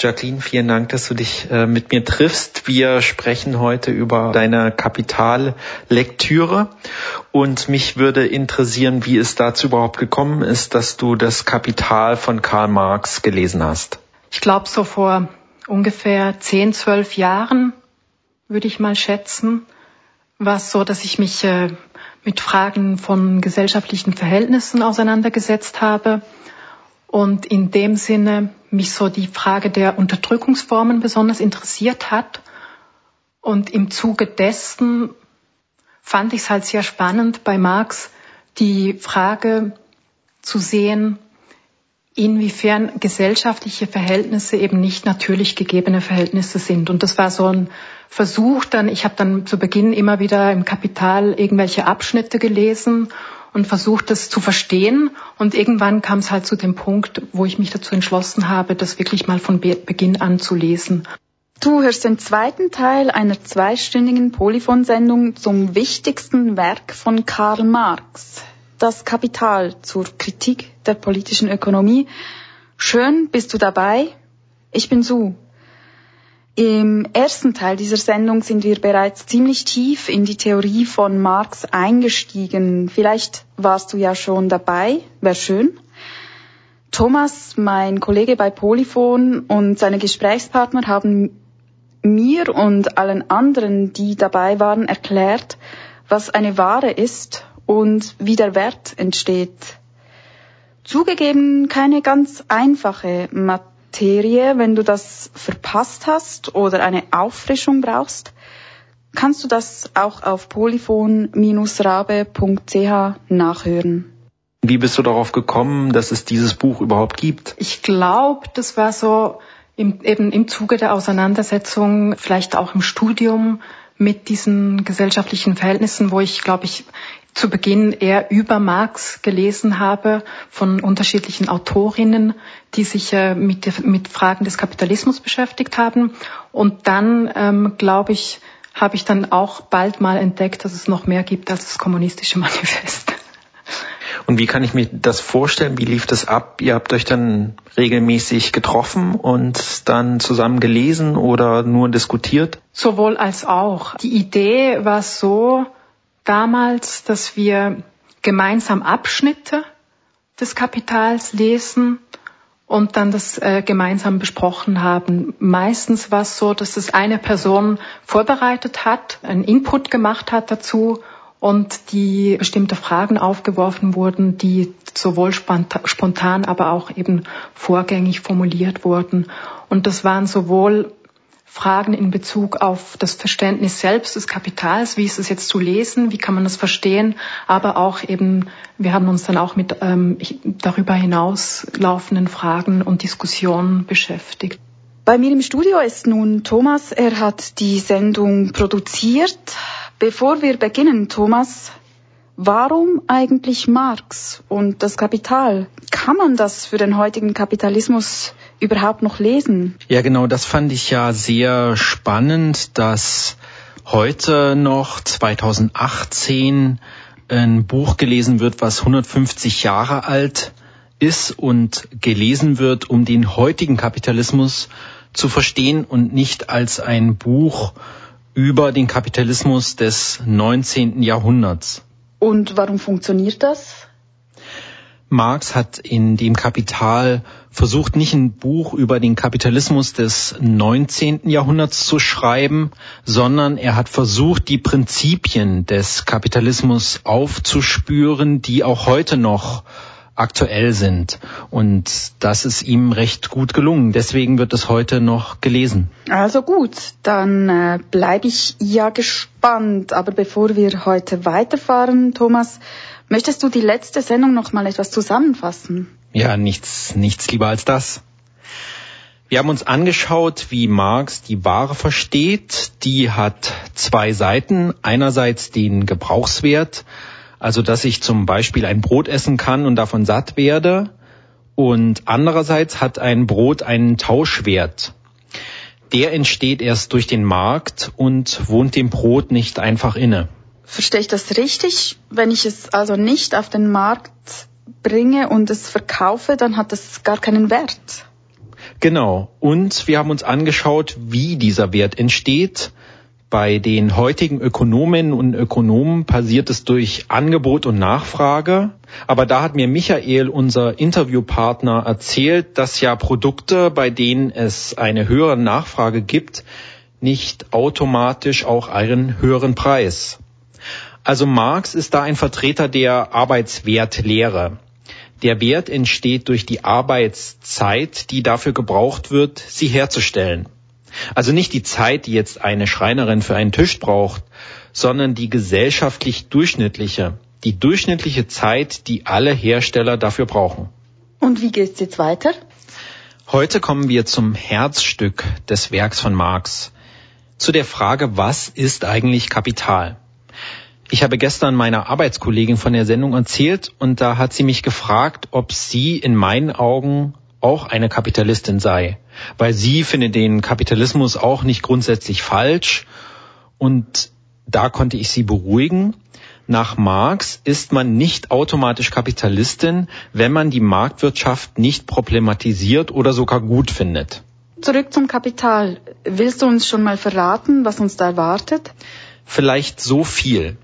Jacqueline, vielen Dank, dass du dich äh, mit mir triffst. Wir sprechen heute über deine Kapitallektüre und mich würde interessieren, wie es dazu überhaupt gekommen ist, dass du das Kapital von Karl Marx gelesen hast. Ich glaube, so vor ungefähr zehn, zwölf Jahren würde ich mal schätzen, war es so, dass ich mich äh, mit Fragen von gesellschaftlichen Verhältnissen auseinandergesetzt habe und in dem Sinne mich so die Frage der Unterdrückungsformen besonders interessiert hat. Und im Zuge dessen fand ich es halt sehr spannend bei Marx die Frage zu sehen, inwiefern gesellschaftliche Verhältnisse eben nicht natürlich gegebene Verhältnisse sind. Und das war so ein Versuch, dann, ich habe dann zu Beginn immer wieder im Kapital irgendwelche Abschnitte gelesen und versucht, das zu verstehen. Und irgendwann kam es halt zu dem Punkt, wo ich mich dazu entschlossen habe, das wirklich mal von Beginn an zu lesen. Du hörst den zweiten Teil einer zweistündigen Polyphon-Sendung zum wichtigsten Werk von Karl Marx, das Kapital zur Kritik der politischen Ökonomie. Schön bist du dabei. Ich bin Su. Im ersten Teil dieser Sendung sind wir bereits ziemlich tief in die Theorie von Marx eingestiegen. Vielleicht warst du ja schon dabei, wäre schön. Thomas, mein Kollege bei Polyphon und seine Gesprächspartner haben mir und allen anderen, die dabei waren, erklärt, was eine Ware ist und wie der Wert entsteht. Zugegeben keine ganz einfache Materie Materie, wenn du das verpasst hast oder eine Auffrischung brauchst, kannst du das auch auf polyphon-rabe.ch nachhören. Wie bist du darauf gekommen, dass es dieses Buch überhaupt gibt? Ich glaube, das war so im, eben im Zuge der Auseinandersetzung, vielleicht auch im Studium mit diesen gesellschaftlichen Verhältnissen, wo ich, glaube ich, zu Beginn eher über Marx gelesen habe von unterschiedlichen Autorinnen, die sich äh, mit, mit Fragen des Kapitalismus beschäftigt haben. Und dann, ähm, glaube ich, habe ich dann auch bald mal entdeckt, dass es noch mehr gibt als das kommunistische Manifest. Und wie kann ich mir das vorstellen? Wie lief das ab? Ihr habt euch dann regelmäßig getroffen und dann zusammen gelesen oder nur diskutiert? Sowohl als auch. Die Idee war so, damals, dass wir gemeinsam Abschnitte des Kapitals lesen und dann das äh, gemeinsam besprochen haben. Meistens war es so, dass es eine Person vorbereitet hat, einen Input gemacht hat dazu und die bestimmte Fragen aufgeworfen wurden, die sowohl spontan, aber auch eben vorgängig formuliert wurden. Und das waren sowohl Fragen in Bezug auf das Verständnis selbst des Kapitals, wie ist es jetzt zu lesen, wie kann man das verstehen, aber auch eben, wir haben uns dann auch mit ähm, darüber hinaus laufenden Fragen und Diskussionen beschäftigt. Bei mir im Studio ist nun Thomas, er hat die Sendung produziert. Bevor wir beginnen, Thomas, Warum eigentlich Marx und das Kapital? Kann man das für den heutigen Kapitalismus überhaupt noch lesen? Ja, genau, das fand ich ja sehr spannend, dass heute noch 2018 ein Buch gelesen wird, was 150 Jahre alt ist und gelesen wird, um den heutigen Kapitalismus zu verstehen und nicht als ein Buch über den Kapitalismus des 19. Jahrhunderts. Und warum funktioniert das? Marx hat in dem Kapital versucht, nicht ein Buch über den Kapitalismus des 19. Jahrhunderts zu schreiben, sondern er hat versucht, die Prinzipien des Kapitalismus aufzuspüren, die auch heute noch aktuell sind. Und das ist ihm recht gut gelungen. Deswegen wird es heute noch gelesen. Also gut, dann äh, bleibe ich ja gespannt. Aber bevor wir heute weiterfahren, Thomas, möchtest du die letzte Sendung noch mal etwas zusammenfassen? Ja, nichts, nichts lieber als das. Wir haben uns angeschaut, wie Marx die Ware versteht. Die hat zwei Seiten. Einerseits den Gebrauchswert, also, dass ich zum Beispiel ein Brot essen kann und davon satt werde. Und andererseits hat ein Brot einen Tauschwert. Der entsteht erst durch den Markt und wohnt dem Brot nicht einfach inne. Verstehe ich das richtig? Wenn ich es also nicht auf den Markt bringe und es verkaufe, dann hat es gar keinen Wert. Genau. Und wir haben uns angeschaut, wie dieser Wert entsteht. Bei den heutigen Ökonominnen und Ökonomen passiert es durch Angebot und Nachfrage. Aber da hat mir Michael, unser Interviewpartner, erzählt, dass ja Produkte, bei denen es eine höhere Nachfrage gibt, nicht automatisch auch einen höheren Preis. Also Marx ist da ein Vertreter der Arbeitswertlehre. Der Wert entsteht durch die Arbeitszeit, die dafür gebraucht wird, sie herzustellen. Also nicht die Zeit, die jetzt eine Schreinerin für einen Tisch braucht, sondern die gesellschaftlich durchschnittliche, die durchschnittliche Zeit, die alle Hersteller dafür brauchen. Und wie geht's jetzt weiter? Heute kommen wir zum Herzstück des Werks von Marx, zu der Frage, was ist eigentlich Kapital? Ich habe gestern meiner Arbeitskollegin von der Sendung erzählt und da hat sie mich gefragt, ob sie in meinen Augen auch eine Kapitalistin sei, weil sie findet den Kapitalismus auch nicht grundsätzlich falsch und da konnte ich sie beruhigen. Nach Marx ist man nicht automatisch Kapitalistin, wenn man die Marktwirtschaft nicht problematisiert oder sogar gut findet. Zurück zum Kapital. Willst du uns schon mal verraten, was uns da erwartet? Vielleicht so viel.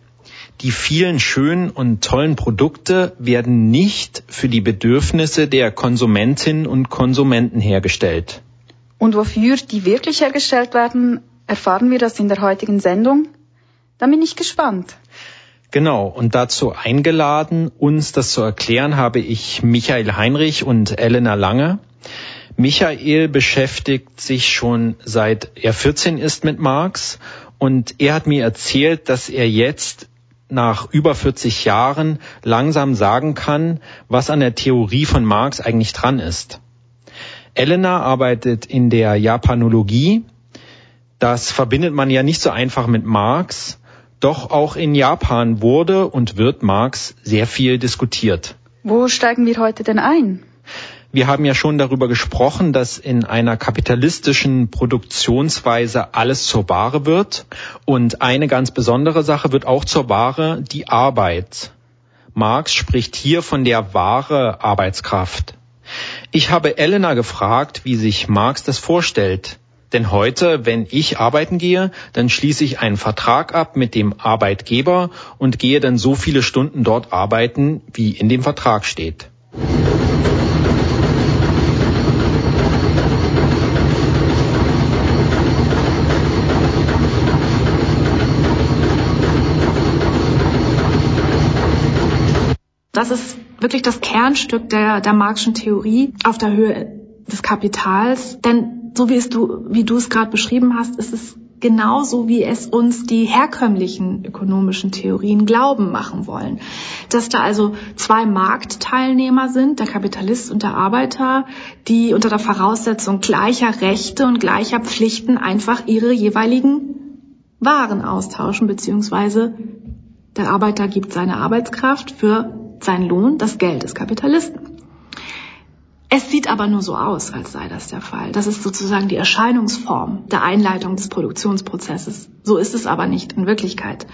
Die vielen schönen und tollen Produkte werden nicht für die Bedürfnisse der Konsumentinnen und Konsumenten hergestellt. Und wofür die wirklich hergestellt werden, erfahren wir das in der heutigen Sendung? Da bin ich gespannt. Genau, und dazu eingeladen, uns das zu erklären, habe ich Michael Heinrich und Elena Lange. Michael beschäftigt sich schon seit er 14 ist mit Marx und er hat mir erzählt, dass er jetzt nach über 40 Jahren langsam sagen kann, was an der Theorie von Marx eigentlich dran ist. Elena arbeitet in der Japanologie. Das verbindet man ja nicht so einfach mit Marx. Doch auch in Japan wurde und wird Marx sehr viel diskutiert. Wo steigen wir heute denn ein? Wir haben ja schon darüber gesprochen, dass in einer kapitalistischen Produktionsweise alles zur Ware wird. Und eine ganz besondere Sache wird auch zur Ware, die Arbeit. Marx spricht hier von der wahre Arbeitskraft. Ich habe Elena gefragt, wie sich Marx das vorstellt. Denn heute, wenn ich arbeiten gehe, dann schließe ich einen Vertrag ab mit dem Arbeitgeber und gehe dann so viele Stunden dort arbeiten, wie in dem Vertrag steht. Das ist wirklich das Kernstück der, der Marxischen Theorie auf der Höhe des Kapitals. Denn so wie, es du, wie du es gerade beschrieben hast, ist es genauso, wie es uns die herkömmlichen ökonomischen Theorien glauben machen wollen. Dass da also zwei Marktteilnehmer sind, der Kapitalist und der Arbeiter, die unter der Voraussetzung gleicher Rechte und gleicher Pflichten einfach ihre jeweiligen Waren austauschen, beziehungsweise der Arbeiter gibt seine Arbeitskraft für sein Lohn das Geld des Kapitalisten. Es sieht aber nur so aus, als sei das der Fall. Das ist sozusagen die Erscheinungsform der Einleitung des Produktionsprozesses. So ist es aber nicht in Wirklichkeit.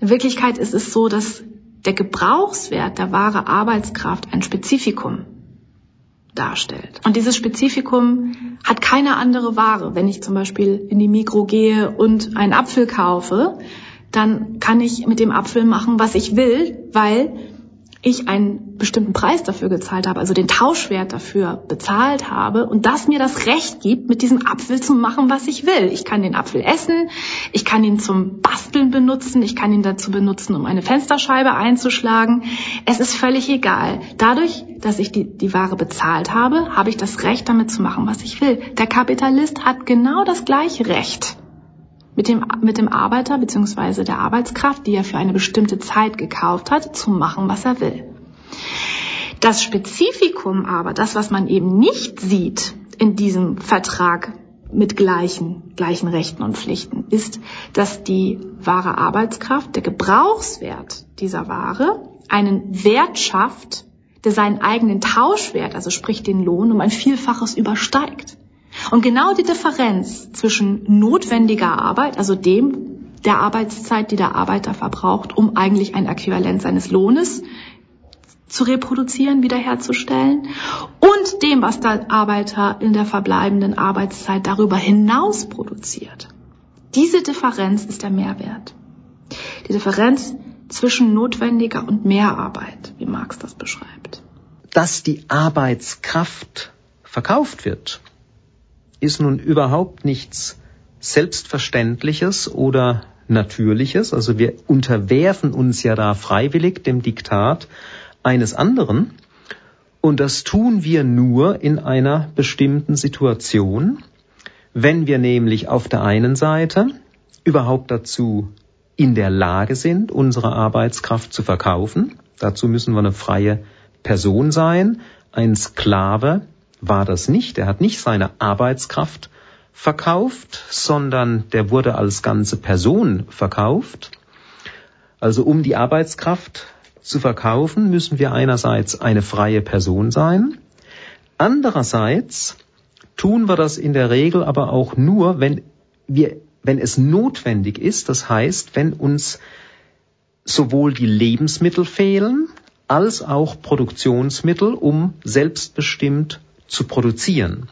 In Wirklichkeit ist es so, dass der Gebrauchswert der wahre Arbeitskraft ein Spezifikum darstellt. Und dieses Spezifikum hat keine andere Ware. Wenn ich zum Beispiel in die Mikro gehe und einen Apfel kaufe, dann kann ich mit dem Apfel machen, was ich will, weil ich einen bestimmten Preis dafür gezahlt habe, also den Tauschwert dafür bezahlt habe und das mir das Recht gibt, mit diesem Apfel zu machen, was ich will. Ich kann den Apfel essen, ich kann ihn zum Basteln benutzen, ich kann ihn dazu benutzen, um eine Fensterscheibe einzuschlagen. Es ist völlig egal. Dadurch, dass ich die, die Ware bezahlt habe, habe ich das Recht, damit zu machen, was ich will. Der Kapitalist hat genau das gleiche Recht mit dem, mit dem Arbeiter bzw. der Arbeitskraft, die er für eine bestimmte Zeit gekauft hat, zu machen, was er will. Das Spezifikum aber, das, was man eben nicht sieht in diesem Vertrag mit gleichen, gleichen Rechten und Pflichten, ist, dass die wahre Arbeitskraft, der Gebrauchswert dieser Ware, einen Wert schafft, der seinen eigenen Tauschwert, also sprich den Lohn, um ein Vielfaches übersteigt. Und genau die Differenz zwischen notwendiger Arbeit, also dem der Arbeitszeit, die der Arbeiter verbraucht, um eigentlich ein Äquivalent seines Lohnes zu reproduzieren, wiederherzustellen, und dem, was der Arbeiter in der verbleibenden Arbeitszeit darüber hinaus produziert. Diese Differenz ist der Mehrwert. Die Differenz zwischen notwendiger und Mehrarbeit, wie Marx das beschreibt. Dass die Arbeitskraft verkauft wird, ist nun überhaupt nichts Selbstverständliches oder Natürliches. Also wir unterwerfen uns ja da freiwillig dem Diktat eines anderen. Und das tun wir nur in einer bestimmten Situation, wenn wir nämlich auf der einen Seite überhaupt dazu in der Lage sind, unsere Arbeitskraft zu verkaufen. Dazu müssen wir eine freie Person sein. Ein Sklave war das nicht. Er hat nicht seine Arbeitskraft verkauft, sondern der wurde als ganze Person verkauft. Also um die Arbeitskraft zu verkaufen, müssen wir einerseits eine freie Person sein. Andererseits tun wir das in der Regel aber auch nur, wenn wir, wenn es notwendig ist. Das heißt, wenn uns sowohl die Lebensmittel fehlen, als auch Produktionsmittel, um selbstbestimmt zu produzieren.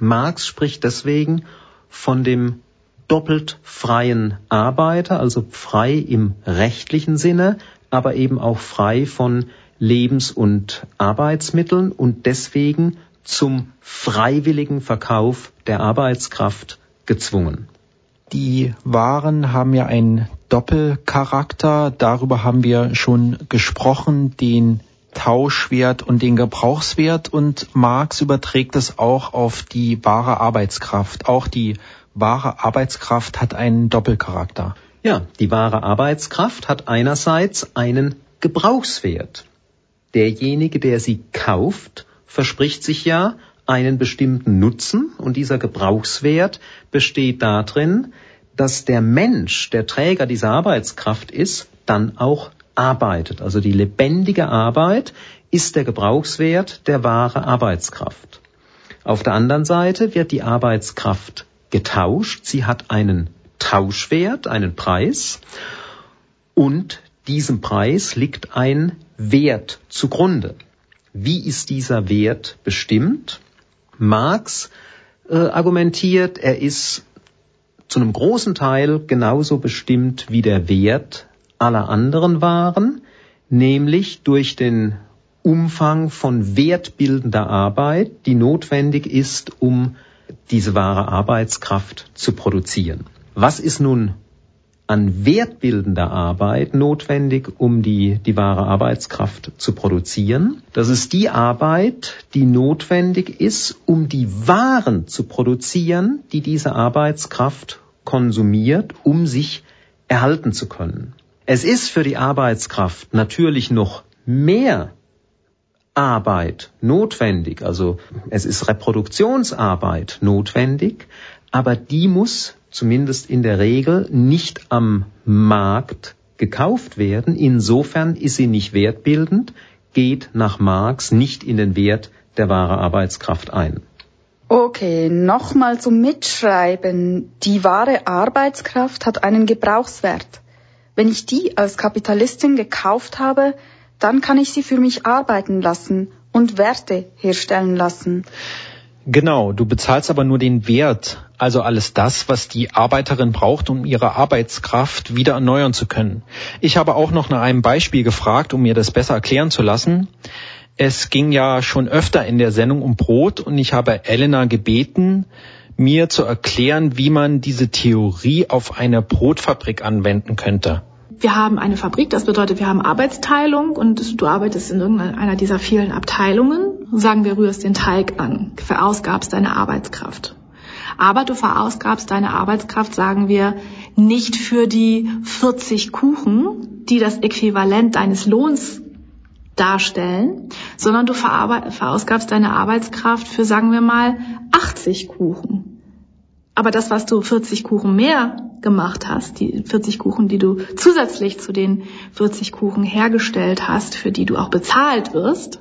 Marx spricht deswegen von dem doppelt freien Arbeiter, also frei im rechtlichen Sinne, aber eben auch frei von Lebens- und Arbeitsmitteln und deswegen zum freiwilligen Verkauf der Arbeitskraft gezwungen. Die Waren haben ja einen Doppelcharakter, darüber haben wir schon gesprochen, den Tauschwert und den Gebrauchswert und Marx überträgt es auch auf die wahre Arbeitskraft. Auch die wahre Arbeitskraft hat einen Doppelcharakter. Ja, die wahre Arbeitskraft hat einerseits einen Gebrauchswert. Derjenige, der sie kauft, verspricht sich ja einen bestimmten Nutzen und dieser Gebrauchswert besteht darin, dass der Mensch, der Träger dieser Arbeitskraft ist, dann auch arbeitet. Also die lebendige Arbeit ist der Gebrauchswert der wahre Arbeitskraft. Auf der anderen Seite wird die Arbeitskraft getauscht. Sie hat einen Tauschwert, einen Preis und diesem Preis liegt ein Wert zugrunde. Wie ist dieser Wert bestimmt? Marx äh, argumentiert, er ist zu einem großen Teil genauso bestimmt wie der Wert aller anderen Waren, nämlich durch den Umfang von wertbildender Arbeit, die notwendig ist, um diese wahre Arbeitskraft zu produzieren. Was ist nun an wertbildender Arbeit notwendig, um die, die wahre Arbeitskraft zu produzieren? Das ist die Arbeit, die notwendig ist, um die Waren zu produzieren, die diese Arbeitskraft konsumiert, um sich erhalten zu können. Es ist für die Arbeitskraft natürlich noch mehr Arbeit notwendig, also es ist Reproduktionsarbeit notwendig, aber die muss zumindest in der Regel nicht am Markt gekauft werden. Insofern ist sie nicht wertbildend, geht nach Marx nicht in den Wert der wahre Arbeitskraft ein. Okay, nochmal zum Mitschreiben. Die wahre Arbeitskraft hat einen Gebrauchswert. Wenn ich die als Kapitalistin gekauft habe, dann kann ich sie für mich arbeiten lassen und Werte herstellen lassen. Genau, du bezahlst aber nur den Wert, also alles das, was die Arbeiterin braucht, um ihre Arbeitskraft wieder erneuern zu können. Ich habe auch noch nach einem Beispiel gefragt, um mir das besser erklären zu lassen. Es ging ja schon öfter in der Sendung um Brot und ich habe Elena gebeten, mir zu erklären, wie man diese Theorie auf eine Brotfabrik anwenden könnte wir haben eine Fabrik, das bedeutet, wir haben Arbeitsteilung und du arbeitest in irgendeiner dieser vielen Abteilungen. Sagen wir, rührst den Teig an, verausgabst deine Arbeitskraft. Aber du verausgabst deine Arbeitskraft, sagen wir, nicht für die 40 Kuchen, die das Äquivalent deines Lohns darstellen, sondern du verausgabst deine Arbeitskraft für, sagen wir mal, 80 Kuchen. Aber das, was du 40 Kuchen mehr gemacht hast, die 40 Kuchen, die du zusätzlich zu den 40 Kuchen hergestellt hast, für die du auch bezahlt wirst,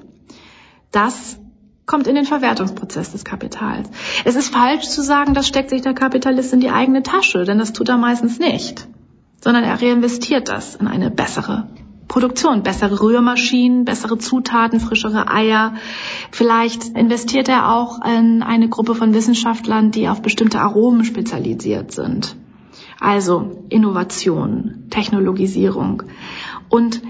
das kommt in den Verwertungsprozess des Kapitals. Es ist falsch zu sagen, das steckt sich der Kapitalist in die eigene Tasche, denn das tut er meistens nicht, sondern er reinvestiert das in eine bessere Produktion, bessere Rührmaschinen, bessere Zutaten, frischere Eier. Vielleicht investiert er auch in eine Gruppe von Wissenschaftlern, die auf bestimmte Aromen spezialisiert sind. Also Innovation, Technologisierung. Und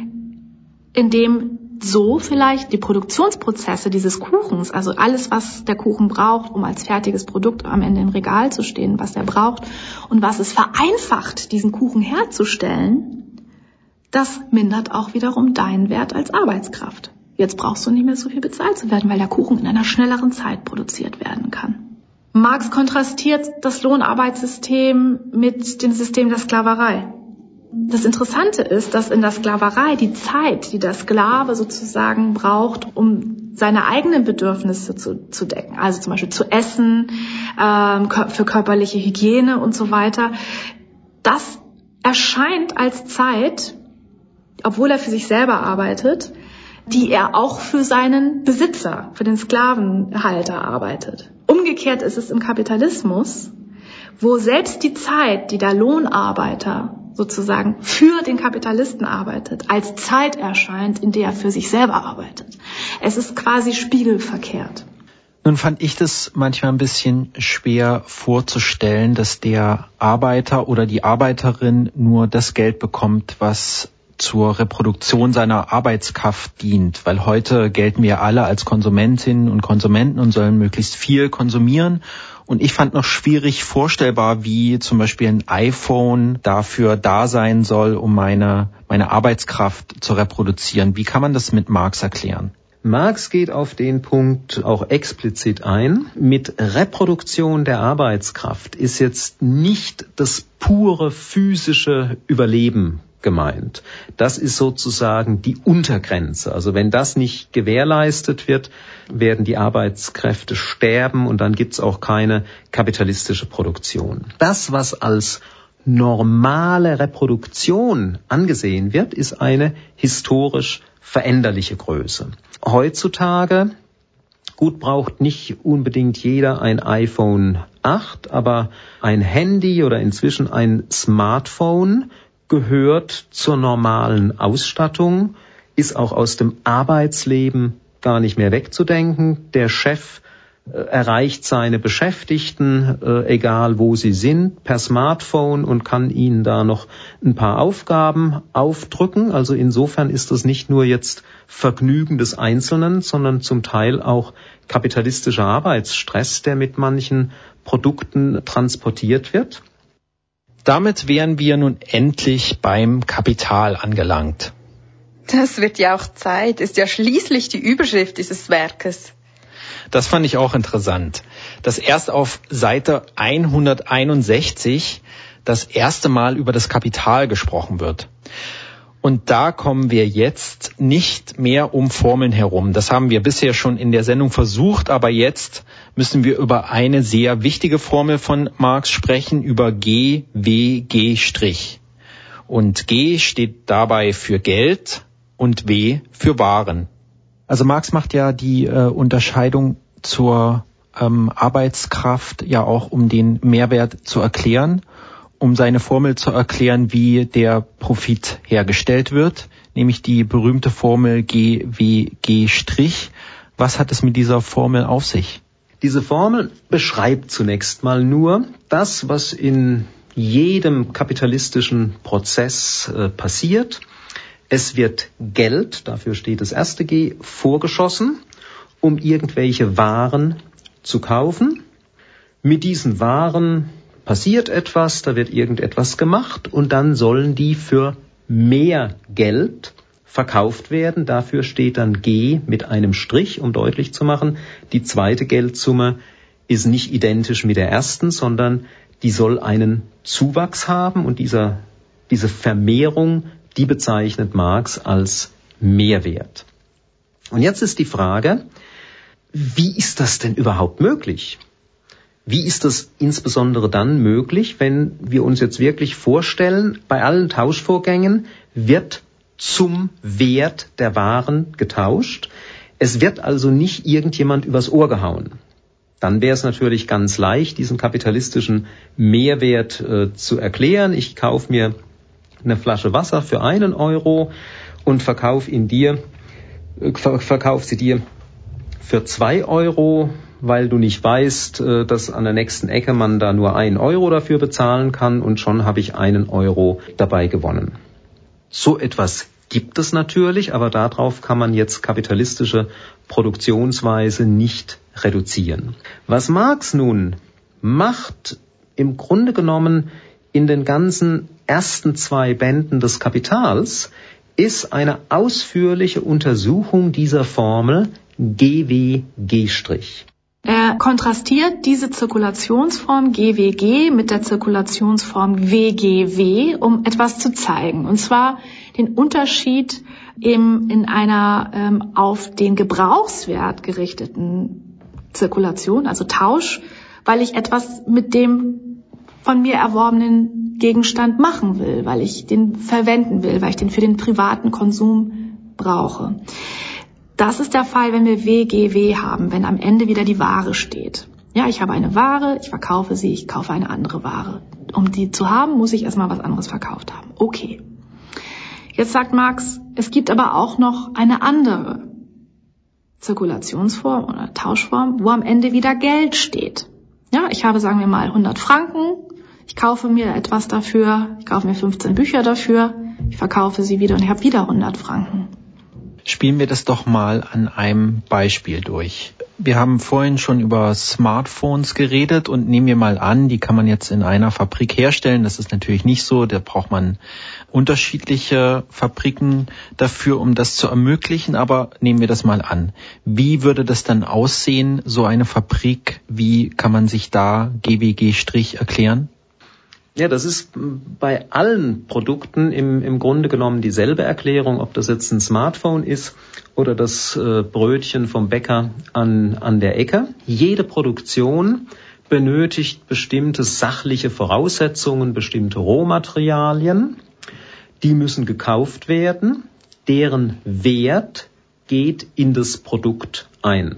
indem so vielleicht die Produktionsprozesse dieses Kuchens, also alles, was der Kuchen braucht, um als fertiges Produkt am Ende im Regal zu stehen, was er braucht und was es vereinfacht, diesen Kuchen herzustellen, das mindert auch wiederum deinen Wert als Arbeitskraft. Jetzt brauchst du nicht mehr so viel bezahlt zu werden, weil der Kuchen in einer schnelleren Zeit produziert werden kann. Marx kontrastiert das Lohnarbeitssystem mit dem System der Sklaverei. Das Interessante ist, dass in der Sklaverei die Zeit, die der Sklave sozusagen braucht, um seine eigenen Bedürfnisse zu, zu decken, also zum Beispiel zu essen, ähm, für körperliche Hygiene und so weiter, das erscheint als Zeit, obwohl er für sich selber arbeitet, die er auch für seinen Besitzer, für den Sklavenhalter arbeitet. Umgekehrt ist es im Kapitalismus, wo selbst die Zeit, die der Lohnarbeiter sozusagen für den Kapitalisten arbeitet, als Zeit erscheint, in der er für sich selber arbeitet. Es ist quasi spiegelverkehrt. Nun fand ich das manchmal ein bisschen schwer vorzustellen, dass der Arbeiter oder die Arbeiterin nur das Geld bekommt, was zur Reproduktion seiner Arbeitskraft dient, weil heute gelten wir alle als Konsumentinnen und Konsumenten und sollen möglichst viel konsumieren und ich fand noch schwierig vorstellbar, wie zum Beispiel ein iPhone dafür da sein soll, um meine, meine Arbeitskraft zu reproduzieren. Wie kann man das mit Marx erklären? Marx geht auf den Punkt auch explizit ein. Mit Reproduktion der Arbeitskraft ist jetzt nicht das pure physische Überleben gemeint. Das ist sozusagen die Untergrenze. Also wenn das nicht gewährleistet wird, werden die Arbeitskräfte sterben und dann gibt's auch keine kapitalistische Produktion. Das, was als normale Reproduktion angesehen wird, ist eine historisch veränderliche Größe. Heutzutage Gut braucht nicht unbedingt jeder ein iPhone 8, aber ein Handy oder inzwischen ein Smartphone gehört zur normalen Ausstattung, ist auch aus dem Arbeitsleben gar nicht mehr wegzudenken. Der Chef äh, erreicht seine Beschäftigten, äh, egal wo sie sind, per Smartphone und kann ihnen da noch ein paar Aufgaben aufdrücken. Also insofern ist das nicht nur jetzt Vergnügen des Einzelnen, sondern zum Teil auch kapitalistischer Arbeitsstress, der mit manchen Produkten transportiert wird. Damit wären wir nun endlich beim Kapital angelangt. Das wird ja auch Zeit, ist ja schließlich die Überschrift dieses Werkes. Das fand ich auch interessant, dass erst auf Seite 161 das erste Mal über das Kapital gesprochen wird. Und da kommen wir jetzt nicht mehr um Formeln herum. Das haben wir bisher schon in der Sendung versucht, aber jetzt müssen wir über eine sehr wichtige Formel von Marx sprechen, über G, W, G'. Und G steht dabei für Geld und W für Waren. Also Marx macht ja die äh, Unterscheidung zur ähm, Arbeitskraft ja auch, um den Mehrwert zu erklären um seine Formel zu erklären, wie der Profit hergestellt wird, nämlich die berühmte Formel GWG'. Was hat es mit dieser Formel auf sich? Diese Formel beschreibt zunächst mal nur das, was in jedem kapitalistischen Prozess äh, passiert. Es wird Geld, dafür steht das erste G, vorgeschossen, um irgendwelche Waren zu kaufen. Mit diesen Waren passiert etwas, da wird irgendetwas gemacht und dann sollen die für mehr Geld verkauft werden. Dafür steht dann G mit einem Strich, um deutlich zu machen, die zweite Geldsumme ist nicht identisch mit der ersten, sondern die soll einen Zuwachs haben und dieser, diese Vermehrung, die bezeichnet Marx als Mehrwert. Und jetzt ist die Frage, wie ist das denn überhaupt möglich? Wie ist das insbesondere dann möglich, wenn wir uns jetzt wirklich vorstellen, bei allen Tauschvorgängen wird zum Wert der Waren getauscht. Es wird also nicht irgendjemand übers Ohr gehauen. Dann wäre es natürlich ganz leicht, diesen kapitalistischen Mehrwert äh, zu erklären. Ich kaufe mir eine Flasche Wasser für einen Euro und verkauf ihn dir, äh, verkauf sie dir für zwei Euro, weil du nicht weißt, äh, dass an der nächsten Ecke man da nur einen Euro dafür bezahlen kann und schon habe ich einen Euro dabei gewonnen. So etwas gibt es natürlich, aber darauf kann man jetzt kapitalistische Produktionsweise nicht reduzieren. Was Marx nun macht, im Grunde genommen in den ganzen ersten zwei Bänden des Kapitals, ist eine ausführliche Untersuchung dieser Formel GWG'. Er kontrastiert diese Zirkulationsform GWG mit der Zirkulationsform WGW, um etwas zu zeigen. Und zwar den Unterschied eben in einer ähm, auf den Gebrauchswert gerichteten Zirkulation, also Tausch, weil ich etwas mit dem von mir erworbenen Gegenstand machen will, weil ich den verwenden will, weil ich den für den privaten Konsum brauche. Das ist der Fall, wenn wir WGW haben, wenn am Ende wieder die Ware steht. Ja, ich habe eine Ware, ich verkaufe sie, ich kaufe eine andere Ware. Um die zu haben, muss ich erstmal was anderes verkauft haben. Okay. Jetzt sagt Marx, es gibt aber auch noch eine andere Zirkulationsform oder Tauschform, wo am Ende wieder Geld steht. Ja, ich habe, sagen wir mal, 100 Franken, ich kaufe mir etwas dafür, ich kaufe mir 15 Bücher dafür, ich verkaufe sie wieder und ich habe wieder 100 Franken. Spielen wir das doch mal an einem Beispiel durch. Wir haben vorhin schon über Smartphones geredet und nehmen wir mal an, die kann man jetzt in einer Fabrik herstellen. Das ist natürlich nicht so. Da braucht man unterschiedliche Fabriken dafür, um das zu ermöglichen. Aber nehmen wir das mal an. Wie würde das dann aussehen, so eine Fabrik? Wie kann man sich da GWG' erklären? Ja, das ist bei allen Produkten im, im Grunde genommen dieselbe Erklärung, ob das jetzt ein Smartphone ist oder das äh, Brötchen vom Bäcker an, an der Ecke. Jede Produktion benötigt bestimmte sachliche Voraussetzungen, bestimmte Rohmaterialien. Die müssen gekauft werden. Deren Wert geht in das Produkt ein.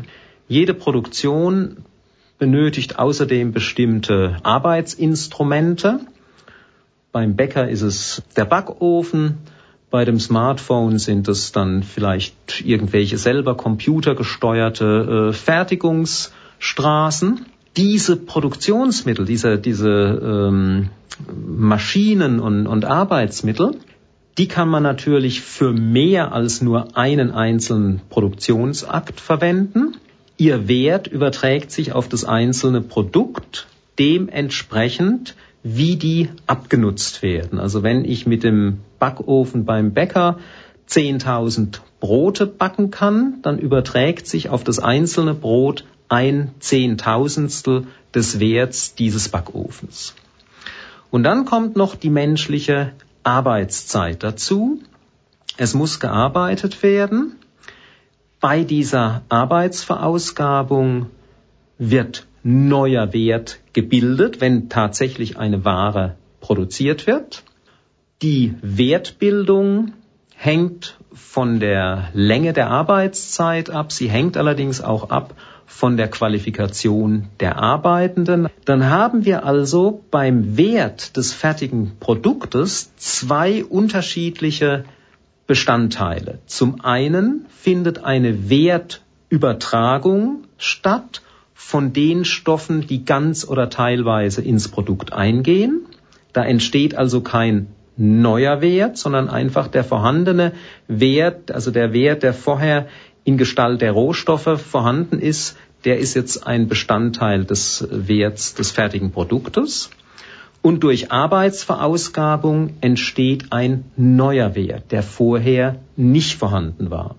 Jede Produktion benötigt außerdem bestimmte Arbeitsinstrumente. Beim Bäcker ist es der Backofen, bei dem Smartphone sind es dann vielleicht irgendwelche selber computergesteuerte äh, Fertigungsstraßen. Diese Produktionsmittel, diese, diese ähm, Maschinen und, und Arbeitsmittel, die kann man natürlich für mehr als nur einen einzelnen Produktionsakt verwenden. Ihr Wert überträgt sich auf das einzelne Produkt dementsprechend, wie die abgenutzt werden. Also wenn ich mit dem Backofen beim Bäcker 10.000 Brote backen kann, dann überträgt sich auf das einzelne Brot ein Zehntausendstel des Werts dieses Backofens. Und dann kommt noch die menschliche Arbeitszeit dazu. Es muss gearbeitet werden bei dieser Arbeitsverausgabung wird neuer Wert gebildet, wenn tatsächlich eine Ware produziert wird. Die Wertbildung hängt von der Länge der Arbeitszeit ab. Sie hängt allerdings auch ab von der Qualifikation der Arbeitenden. Dann haben wir also beim Wert des fertigen Produktes zwei unterschiedliche Bestandteile. Zum einen findet eine Wertübertragung statt von den Stoffen, die ganz oder teilweise ins Produkt eingehen. Da entsteht also kein neuer Wert, sondern einfach der vorhandene Wert, also der Wert, der vorher in Gestalt der Rohstoffe vorhanden ist, der ist jetzt ein Bestandteil des Werts des fertigen Produktes und durch Arbeitsverausgabung entsteht ein neuer Wert, der vorher nicht vorhanden war.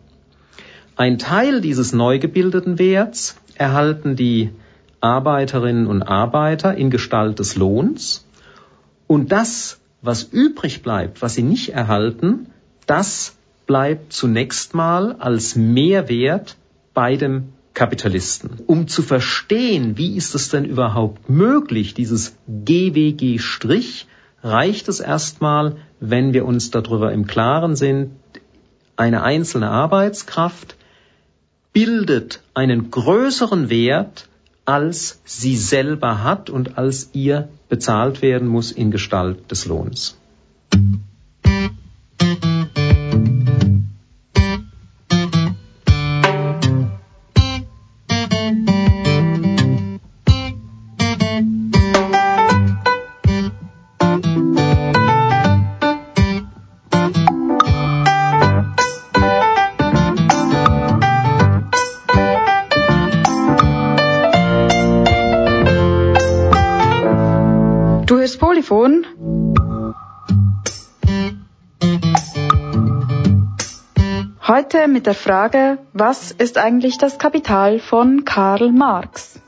Ein Teil dieses neu gebildeten Werts erhalten die Arbeiterinnen und Arbeiter in Gestalt des Lohns und das, was übrig bleibt, was sie nicht erhalten, das bleibt zunächst mal als Mehrwert bei dem Kapitalisten. Um zu verstehen, wie ist es denn überhaupt möglich, dieses GWG' reicht es erstmal, wenn wir uns darüber im Klaren sind, eine einzelne Arbeitskraft bildet einen größeren Wert, als sie selber hat und als ihr bezahlt werden muss in Gestalt des Lohns. Mit der Frage, was ist eigentlich das Kapital von Karl Marx?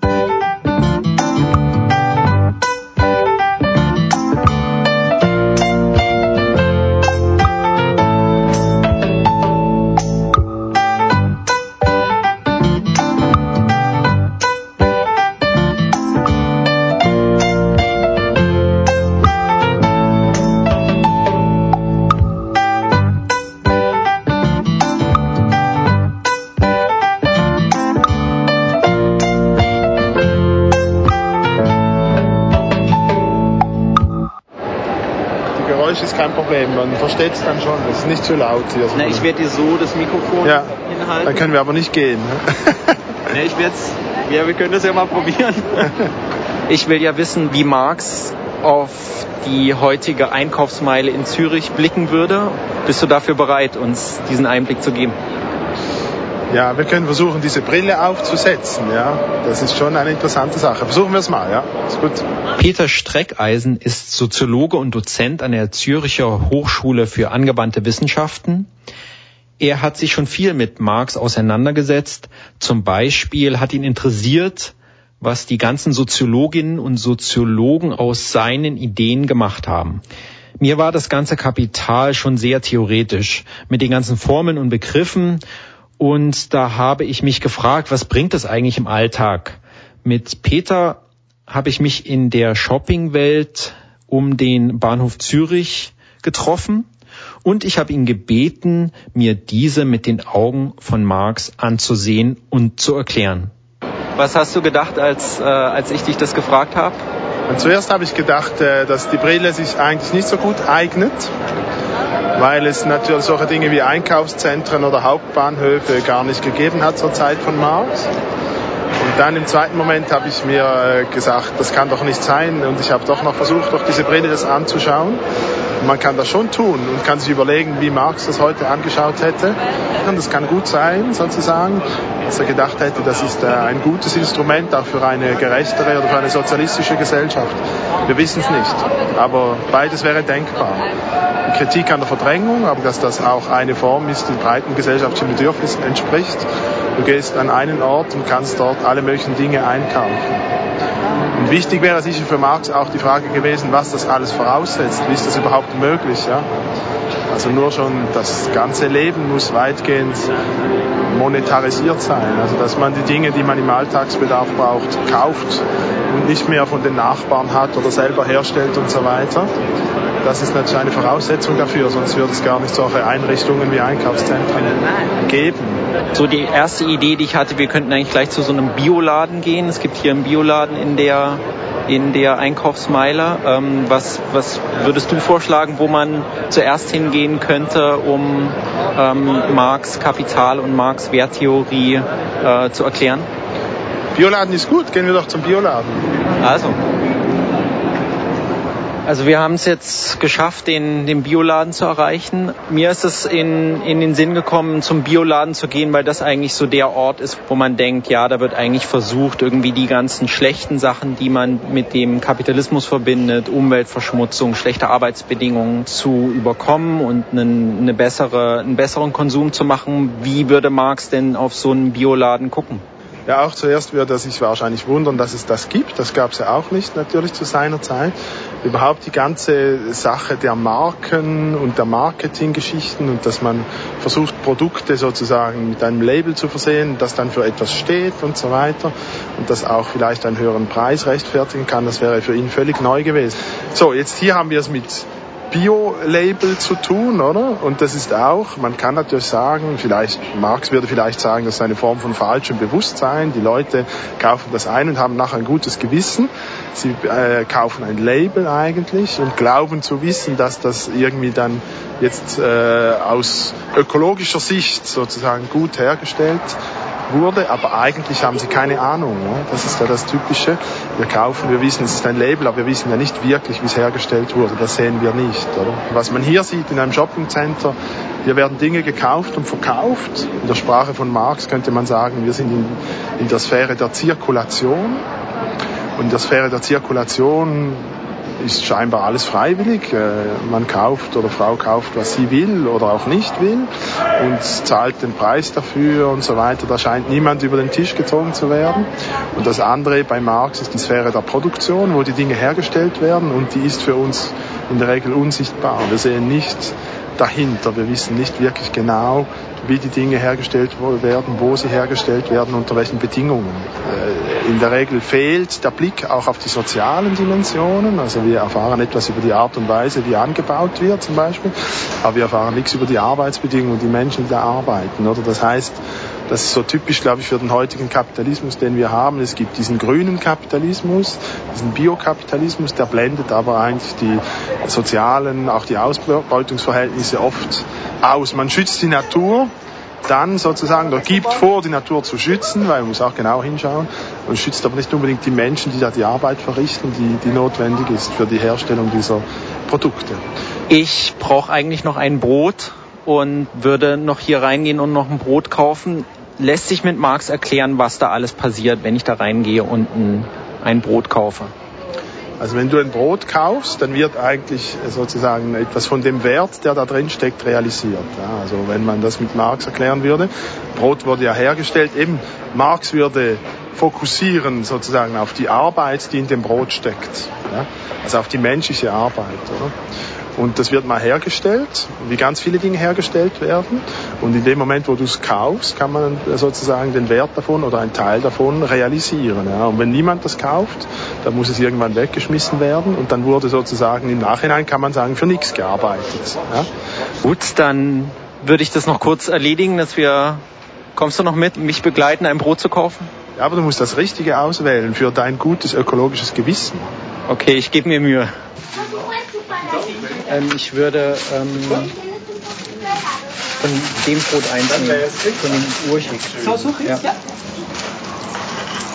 Problem. Man versteht es dann schon. Es ist nicht zu laut hier. Na, ich werde dir so das Mikrofon ja, hinhalten. Dann können wir aber nicht gehen. Ne? Ich werde ja, wir können das ja mal probieren. Ich will ja wissen, wie Marx auf die heutige Einkaufsmeile in Zürich blicken würde. Bist du dafür bereit, uns diesen Einblick zu geben? Ja, wir können versuchen, diese Brille aufzusetzen. Ja, das ist schon eine interessante Sache. Versuchen wir es mal. Ja, ist gut. Peter Streckeisen ist Soziologe und Dozent an der Züricher Hochschule für angewandte Wissenschaften. Er hat sich schon viel mit Marx auseinandergesetzt. Zum Beispiel hat ihn interessiert, was die ganzen Soziologinnen und Soziologen aus seinen Ideen gemacht haben. Mir war das ganze Kapital schon sehr theoretisch mit den ganzen Formeln und Begriffen und da habe ich mich gefragt, was bringt das eigentlich im Alltag? Mit Peter habe ich mich in der Shoppingwelt um den Bahnhof Zürich getroffen und ich habe ihn gebeten, mir diese mit den Augen von Marx anzusehen und zu erklären. Was hast du gedacht, als, äh, als ich dich das gefragt habe? zuerst habe ich gedacht, äh, dass die Brille sich eigentlich nicht so gut eignet weil es natürlich solche Dinge wie Einkaufszentren oder Hauptbahnhöfe gar nicht gegeben hat zur Zeit von Marx. Und dann im zweiten Moment habe ich mir äh, gesagt, das kann doch nicht sein. Und ich habe doch noch versucht, durch diese Brille das anzuschauen. Man kann das schon tun und kann sich überlegen, wie Marx das heute angeschaut hätte. Und das kann gut sein, sozusagen, dass er gedacht hätte, das ist äh, ein gutes Instrument auch für eine gerechtere oder für eine sozialistische Gesellschaft. Wir wissen es nicht, aber beides wäre denkbar. Kritik an der Verdrängung, aber dass das auch eine Form ist, die breiten gesellschaftlichen Bedürfnissen entspricht. Du gehst an einen Ort und kannst dort alle möglichen Dinge einkaufen. Und wichtig wäre sicher für Marx auch die Frage gewesen, was das alles voraussetzt. Wie ist das überhaupt möglich? Ja? Also nur schon das ganze Leben muss weitgehend monetarisiert sein. Also dass man die Dinge, die man im Alltagsbedarf braucht, kauft und nicht mehr von den Nachbarn hat oder selber herstellt und so weiter. Das ist natürlich eine Voraussetzung dafür, sonst würde es gar nicht solche Einrichtungen wie Einkaufszentren geben. So die erste Idee, die ich hatte, wir könnten eigentlich gleich zu so einem Bioladen gehen. Es gibt hier einen Bioladen in der in der Einkaufsmeile. Ähm, was, was würdest du vorschlagen, wo man zuerst hingehen könnte, um ähm, Marx Kapital und Marx Werttheorie äh, zu erklären? Bioladen ist gut, gehen wir doch zum Bioladen. Also, also wir haben es jetzt geschafft, den, den Bioladen zu erreichen. Mir ist es in, in den Sinn gekommen, zum Bioladen zu gehen, weil das eigentlich so der Ort ist, wo man denkt, ja, da wird eigentlich versucht, irgendwie die ganzen schlechten Sachen, die man mit dem Kapitalismus verbindet, Umweltverschmutzung, schlechte Arbeitsbedingungen zu überkommen und einen, eine bessere, einen besseren Konsum zu machen. Wie würde Marx denn auf so einen Bioladen gucken? Ja, auch zuerst würde er sich wahrscheinlich wundern, dass es das gibt. Das gab es ja auch nicht natürlich zu seiner Zeit. Überhaupt die ganze Sache der Marken und der Marketinggeschichten und dass man versucht, Produkte sozusagen mit einem Label zu versehen, das dann für etwas steht und so weiter und das auch vielleicht einen höheren Preis rechtfertigen kann, das wäre für ihn völlig neu gewesen. So, jetzt hier haben wir es mit Bio-Label zu tun, oder? Und das ist auch, man kann natürlich sagen, vielleicht, Marx würde vielleicht sagen, das ist eine Form von falschem Bewusstsein. Die Leute kaufen das ein und haben nachher ein gutes Gewissen. Sie äh, kaufen ein Label eigentlich und glauben zu wissen, dass das irgendwie dann jetzt äh, aus ökologischer Sicht sozusagen gut hergestellt wurde, aber eigentlich haben sie keine Ahnung. Ne? Das ist ja das Typische. Wir kaufen, wir wissen, es ist ein Label, aber wir wissen ja nicht wirklich, wie es hergestellt wurde. Das sehen wir nicht. Oder? Was man hier sieht in einem Shoppingcenter, hier werden Dinge gekauft und verkauft. In der Sprache von Marx könnte man sagen, wir sind in, in der Sphäre der Zirkulation. Und in der Sphäre der Zirkulation ist scheinbar alles freiwillig. Äh, man kauft oder Frau kauft, was sie will oder auch nicht will und zahlt den Preis dafür und so weiter. Da scheint niemand über den Tisch gezogen zu werden. Und das andere bei Marx ist die Sphäre der Produktion, wo die Dinge hergestellt werden und die ist für uns in der Regel unsichtbar. Wir sehen nicht dahinter. Wir wissen nicht wirklich genau, wie die Dinge hergestellt werden, wo sie hergestellt werden, unter welchen Bedingungen. Äh, in der Regel fehlt der Blick auch auf die sozialen Dimensionen. Also wir erfahren etwas über die Art und Weise, wie angebaut wird zum Beispiel, aber wir erfahren nichts über die Arbeitsbedingungen, die Menschen, die da arbeiten. Oder das heißt, das ist so typisch, glaube ich, für den heutigen Kapitalismus, den wir haben. Es gibt diesen grünen Kapitalismus, diesen Biokapitalismus, der blendet aber eigentlich die sozialen, auch die Ausbeutungsverhältnisse oft aus. Man schützt die Natur, dann sozusagen, oder gibt vor, die Natur zu schützen, weil man muss auch genau hinschauen, und schützt aber nicht unbedingt die Menschen, die da die Arbeit verrichten, die, die notwendig ist für die Herstellung dieser Produkte. Ich brauche eigentlich noch ein Brot und würde noch hier reingehen und noch ein Brot kaufen lässt sich mit Marx erklären, was da alles passiert, wenn ich da reingehe und ein, ein Brot kaufe? Also wenn du ein Brot kaufst, dann wird eigentlich sozusagen etwas von dem Wert, der da drin steckt, realisiert. Also wenn man das mit Marx erklären würde, Brot wurde ja hergestellt, eben Marx würde fokussieren sozusagen auf die Arbeit, die in dem Brot steckt. Also auf die menschliche Arbeit. Oder? Und das wird mal hergestellt, wie ganz viele Dinge hergestellt werden. Und in dem Moment, wo du es kaufst, kann man sozusagen den Wert davon oder einen Teil davon realisieren. Ja. Und wenn niemand das kauft, dann muss es irgendwann weggeschmissen werden. Und dann wurde sozusagen im Nachhinein, kann man sagen, für nichts gearbeitet. Ja. Gut, dann würde ich das noch kurz erledigen, dass wir, kommst du noch mit, mich begleiten, ein Brot zu kaufen? Ja, aber du musst das Richtige auswählen für dein gutes ökologisches Gewissen. Okay, ich gebe mir Mühe. Ähm, ich würde ähm, von dem Brot eins nehmen, von dem Urchig. Ja. ja.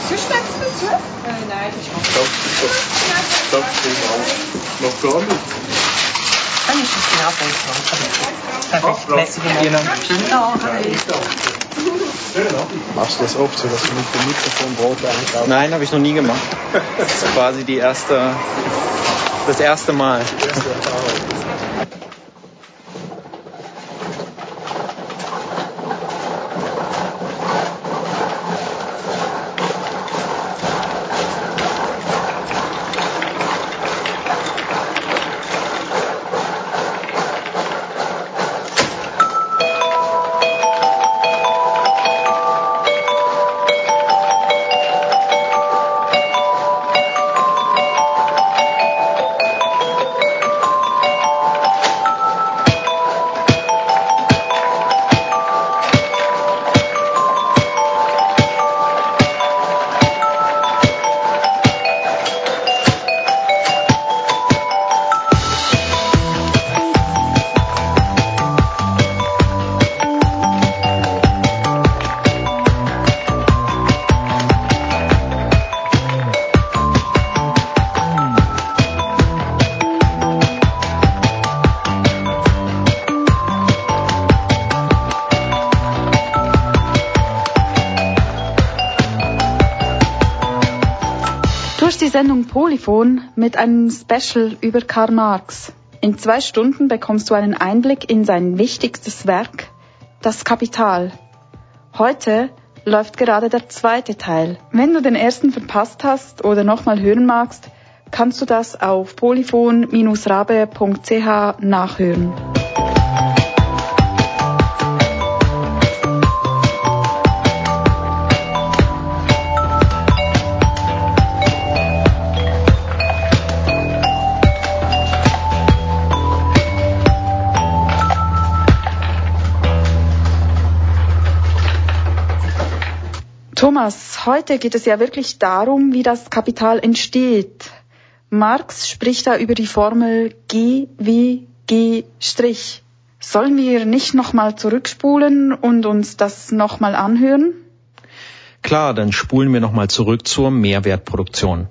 Sonst schmeckt es nicht, Nein, ich glaube, das ist noch gar nicht. Dann ist es genau so. Perfekt, merci vielmals. Schönen Tag. Machst du das oft so, dass du nicht den Mikrofon Brot einkaufst? Nein, habe ich noch nie gemacht. Das ist quasi die erste, das erste Mal. Die erste Erfahrung. Sendung Polyphon mit einem Special über Karl Marx. In zwei Stunden bekommst du einen Einblick in sein wichtigstes Werk, das Kapital. Heute läuft gerade der zweite Teil. Wenn du den ersten verpasst hast oder nochmal hören magst, kannst du das auf polyphon-rabe.ch nachhören. Thomas, heute geht es ja wirklich darum, wie das Kapital entsteht. Marx spricht da über die Formel G wie G'. Sollen wir nicht nochmal zurückspulen und uns das nochmal anhören? Klar, dann spulen wir nochmal zurück zur Mehrwertproduktion.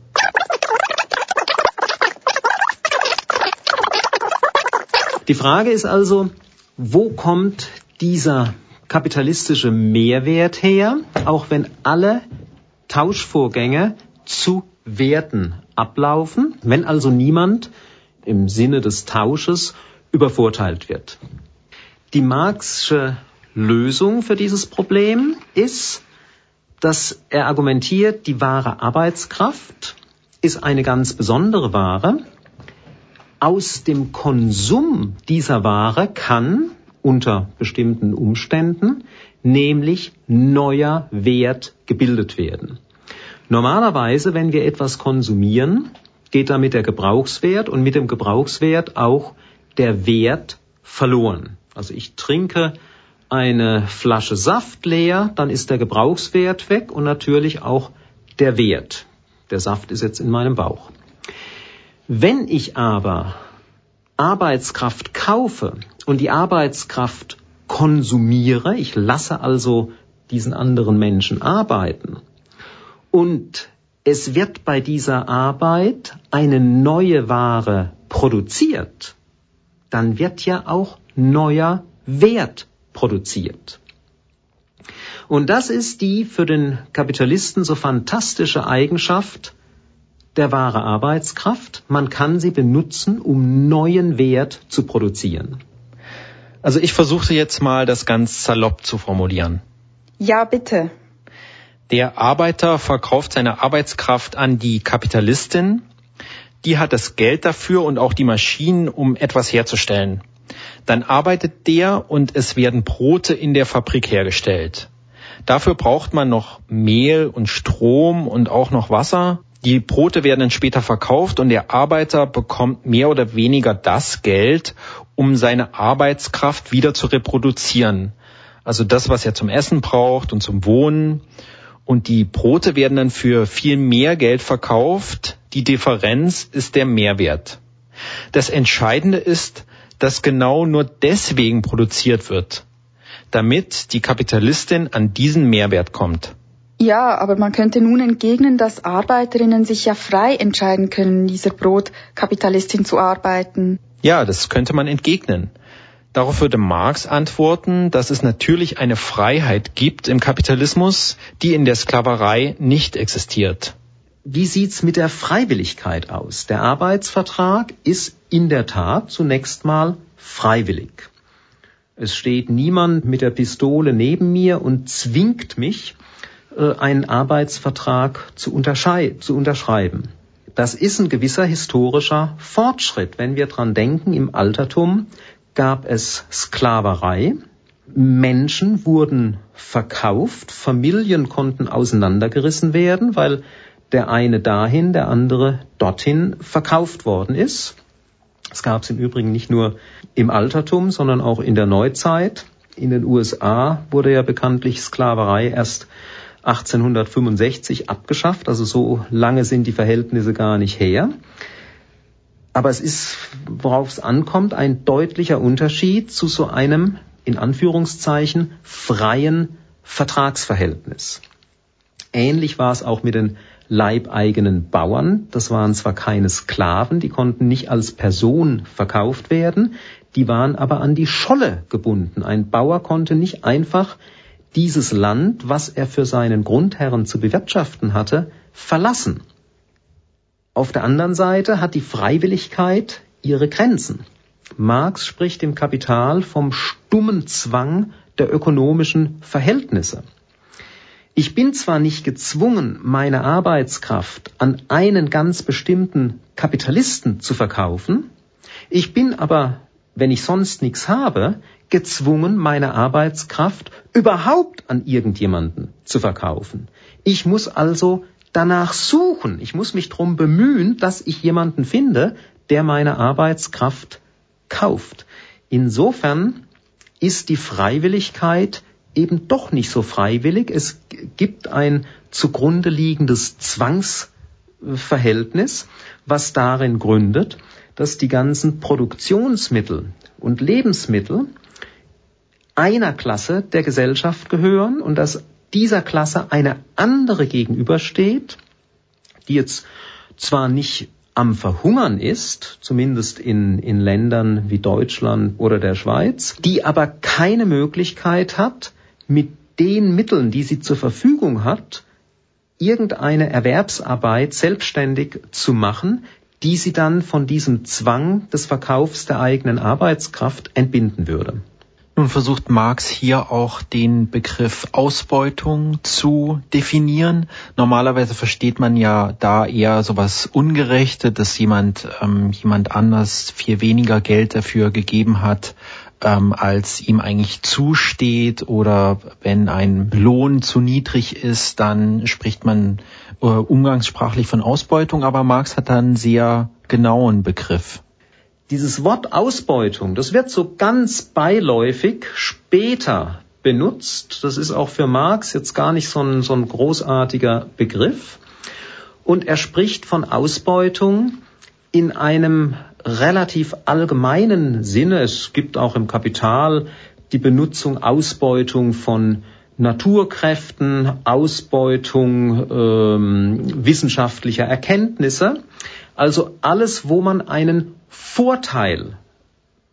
Die Frage ist also, wo kommt dieser kapitalistische Mehrwert her, auch wenn alle Tauschvorgänge zu Werten ablaufen, wenn also niemand im Sinne des Tausches übervorteilt wird. Die Marxische Lösung für dieses Problem ist, dass er argumentiert, die wahre Arbeitskraft ist eine ganz besondere Ware. Aus dem Konsum dieser Ware kann unter bestimmten Umständen nämlich neuer Wert gebildet werden. Normalerweise, wenn wir etwas konsumieren, geht damit der Gebrauchswert und mit dem Gebrauchswert auch der Wert verloren. Also ich trinke eine Flasche Saft leer, dann ist der Gebrauchswert weg und natürlich auch der Wert. Der Saft ist jetzt in meinem Bauch. Wenn ich aber Arbeitskraft kaufe und die Arbeitskraft konsumiere, ich lasse also diesen anderen Menschen arbeiten und es wird bei dieser Arbeit eine neue Ware produziert, dann wird ja auch neuer Wert produziert. Und das ist die für den Kapitalisten so fantastische Eigenschaft der wahre Arbeitskraft. Man kann sie benutzen, um neuen Wert zu produzieren. Also ich versuche jetzt mal, das ganz salopp zu formulieren. Ja, bitte. Der Arbeiter verkauft seine Arbeitskraft an die Kapitalistin. Die hat das Geld dafür und auch die Maschinen, um etwas herzustellen. Dann arbeitet der und es werden Brote in der Fabrik hergestellt. Dafür braucht man noch Mehl und Strom und auch noch Wasser. Die Brote werden dann später verkauft und der Arbeiter bekommt mehr oder weniger das Geld, um seine Arbeitskraft wieder zu reproduzieren. Also das, was er zum Essen braucht und zum Wohnen. Und die Brote werden dann für viel mehr Geld verkauft. Die Differenz ist der Mehrwert. Das Entscheidende ist, dass genau nur deswegen produziert wird, damit die Kapitalistin an diesen Mehrwert kommt. Ja, aber man könnte nun entgegnen, dass Arbeiterinnen sich ja frei entscheiden können, dieser Brotkapitalistin zu arbeiten. Ja, das könnte man entgegnen. Darauf würde Marx antworten, dass es natürlich eine Freiheit gibt im Kapitalismus, die in der Sklaverei nicht existiert. Wie sieht's mit der Freiwilligkeit aus? Der Arbeitsvertrag ist in der Tat zunächst mal freiwillig. Es steht niemand mit der Pistole neben mir und zwingt mich, äh, einen Arbeitsvertrag zu, zu unterschreiben. Das ist ein gewisser historischer Fortschritt. Wenn wir dran denken, im Altertum gab es Sklaverei, Menschen wurden verkauft, Familien konnten auseinandergerissen werden, weil der eine dahin, der andere dorthin verkauft worden ist. Es gab es im Übrigen nicht nur im Altertum, sondern auch in der Neuzeit. In den USA wurde ja bekanntlich Sklaverei erst 1865 abgeschafft, also so lange sind die Verhältnisse gar nicht her. Aber es ist, worauf es ankommt, ein deutlicher Unterschied zu so einem, in Anführungszeichen, freien Vertragsverhältnis. Ähnlich war es auch mit den leibeigenen Bauern. Das waren zwar keine Sklaven, die konnten nicht als Person verkauft werden, die waren aber an die Scholle gebunden. Ein Bauer konnte nicht einfach dieses Land, was er für seinen Grundherren zu bewirtschaften hatte, verlassen. Auf der anderen Seite hat die Freiwilligkeit ihre Grenzen. Marx spricht im Kapital vom stummen Zwang der ökonomischen Verhältnisse. Ich bin zwar nicht gezwungen, meine Arbeitskraft an einen ganz bestimmten Kapitalisten zu verkaufen, ich bin aber, wenn ich sonst nichts habe, gezwungen, meine Arbeitskraft überhaupt an irgendjemanden zu verkaufen. Ich muss also danach suchen. Ich muss mich darum bemühen, dass ich jemanden finde, der meine Arbeitskraft kauft. Insofern ist die Freiwilligkeit eben doch nicht so freiwillig. Es gibt ein zugrunde liegendes Zwangsverhältnis, was darin gründet, dass die ganzen Produktionsmittel und Lebensmittel einer Klasse der Gesellschaft gehören und dass dieser Klasse eine andere gegenübersteht, die jetzt zwar nicht am Verhungern ist, zumindest in, in Ländern wie Deutschland oder der Schweiz, die aber keine Möglichkeit hat, mit den Mitteln, die sie zur Verfügung hat, irgendeine Erwerbsarbeit selbstständig zu machen, die sie dann von diesem Zwang des Verkaufs der eigenen Arbeitskraft entbinden würde. Nun versucht Marx hier auch den Begriff Ausbeutung zu definieren. Normalerweise versteht man ja da eher sowas Ungerechte, dass jemand ähm, jemand anders viel weniger Geld dafür gegeben hat, ähm, als ihm eigentlich zusteht oder wenn ein Lohn zu niedrig ist, dann spricht man äh, umgangssprachlich von Ausbeutung, aber Marx hat da einen sehr genauen Begriff. Dieses Wort Ausbeutung, das wird so ganz beiläufig später benutzt. Das ist auch für Marx jetzt gar nicht so ein, so ein großartiger Begriff. Und er spricht von Ausbeutung in einem relativ allgemeinen Sinne. Es gibt auch im Kapital die Benutzung, Ausbeutung von Naturkräften, Ausbeutung ähm, wissenschaftlicher Erkenntnisse. Also alles, wo man einen Vorteil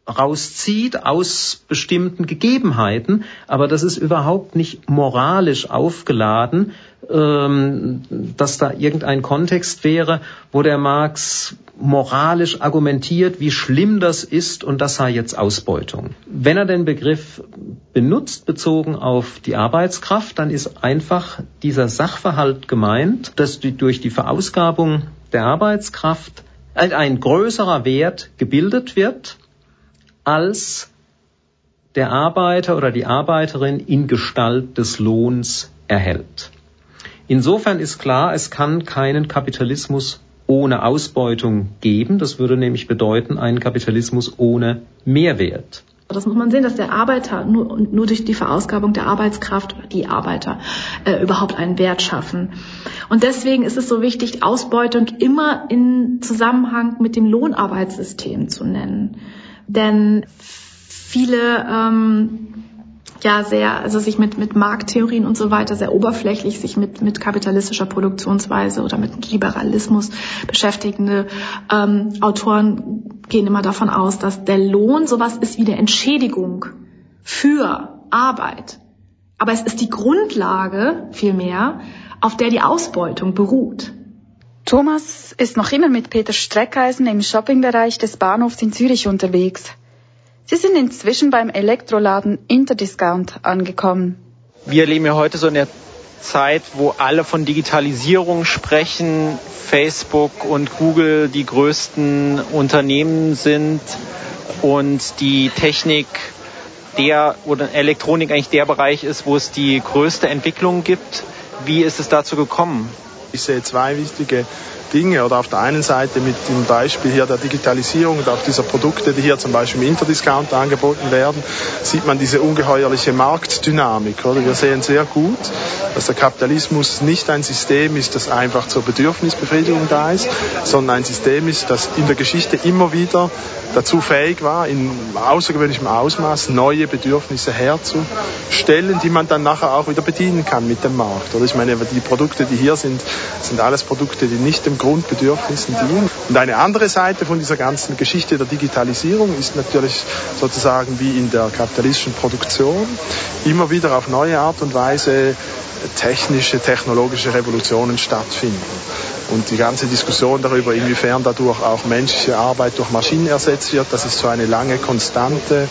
rauszieht aus bestimmten Gegebenheiten, aber das ist überhaupt nicht moralisch aufgeladen, ähm, dass da irgendein Kontext wäre, wo der Marx moralisch argumentiert, wie schlimm das ist und das sei jetzt Ausbeutung. Wenn er den Begriff benutzt, bezogen auf die Arbeitskraft, dann ist einfach dieser Sachverhalt gemeint, dass durch die Verausgabung der Arbeitskraft ein größerer Wert gebildet wird, als der Arbeiter oder die Arbeiterin in Gestalt des Lohns erhält. Insofern ist klar, es kann keinen Kapitalismus ohne Ausbeutung geben. Das würde nämlich bedeuten, einen Kapitalismus ohne Mehrwert. Das muss man sehen, dass der Arbeiter nur, nur durch die Verausgabung der Arbeitskraft, die Arbeiter, äh, überhaupt einen Wert schaffen. Und deswegen ist es so wichtig, Ausbeutung immer in Zusammenhang mit dem Lohnarbeitssystem zu nennen. Denn viele ähm, ja sehr, also sich mit, mit Markttheorien und so weiter sehr oberflächlich sich mit, mit kapitalistischer Produktionsweise oder mit Liberalismus beschäftigende ähm, Autoren gehen immer davon aus, dass der Lohn sowas ist wie eine Entschädigung für Arbeit. Aber es ist die Grundlage vielmehr, auf der die Ausbeutung beruht. Thomas ist noch immer mit Peter Streckeisen im Shoppingbereich des Bahnhofs in Zürich unterwegs. Sie sind inzwischen beim Elektroladen Interdiscount angekommen. Wir leben ja heute so in der Zeit, wo alle von Digitalisierung sprechen, Facebook und Google die größten Unternehmen sind und die Technik der oder Elektronik eigentlich der Bereich ist, wo es die größte Entwicklung gibt. Wie ist es dazu gekommen? Ich sehe zwei wichtige Dinge oder auf der einen Seite mit dem Beispiel hier der Digitalisierung und auch dieser Produkte, die hier zum Beispiel im Interdiscount angeboten werden, sieht man diese ungeheuerliche Marktdynamik. Oder? Wir sehen sehr gut, dass der Kapitalismus nicht ein System ist, das einfach zur Bedürfnisbefriedigung da ist, sondern ein System ist, das in der Geschichte immer wieder dazu fähig war, in außergewöhnlichem Ausmaß neue Bedürfnisse herzustellen, die man dann nachher auch wieder bedienen kann mit dem Markt. Oder ich meine, die Produkte, die hier sind, sind alles Produkte, die nicht dem Grundbedürfnissen dienen. Und eine andere Seite von dieser ganzen Geschichte der Digitalisierung ist natürlich sozusagen wie in der kapitalistischen Produktion immer wieder auf neue Art und Weise technische, technologische Revolutionen stattfinden. Und die ganze Diskussion darüber, inwiefern dadurch auch menschliche Arbeit durch Maschinen ersetzt wird, das ist so eine lange Konstante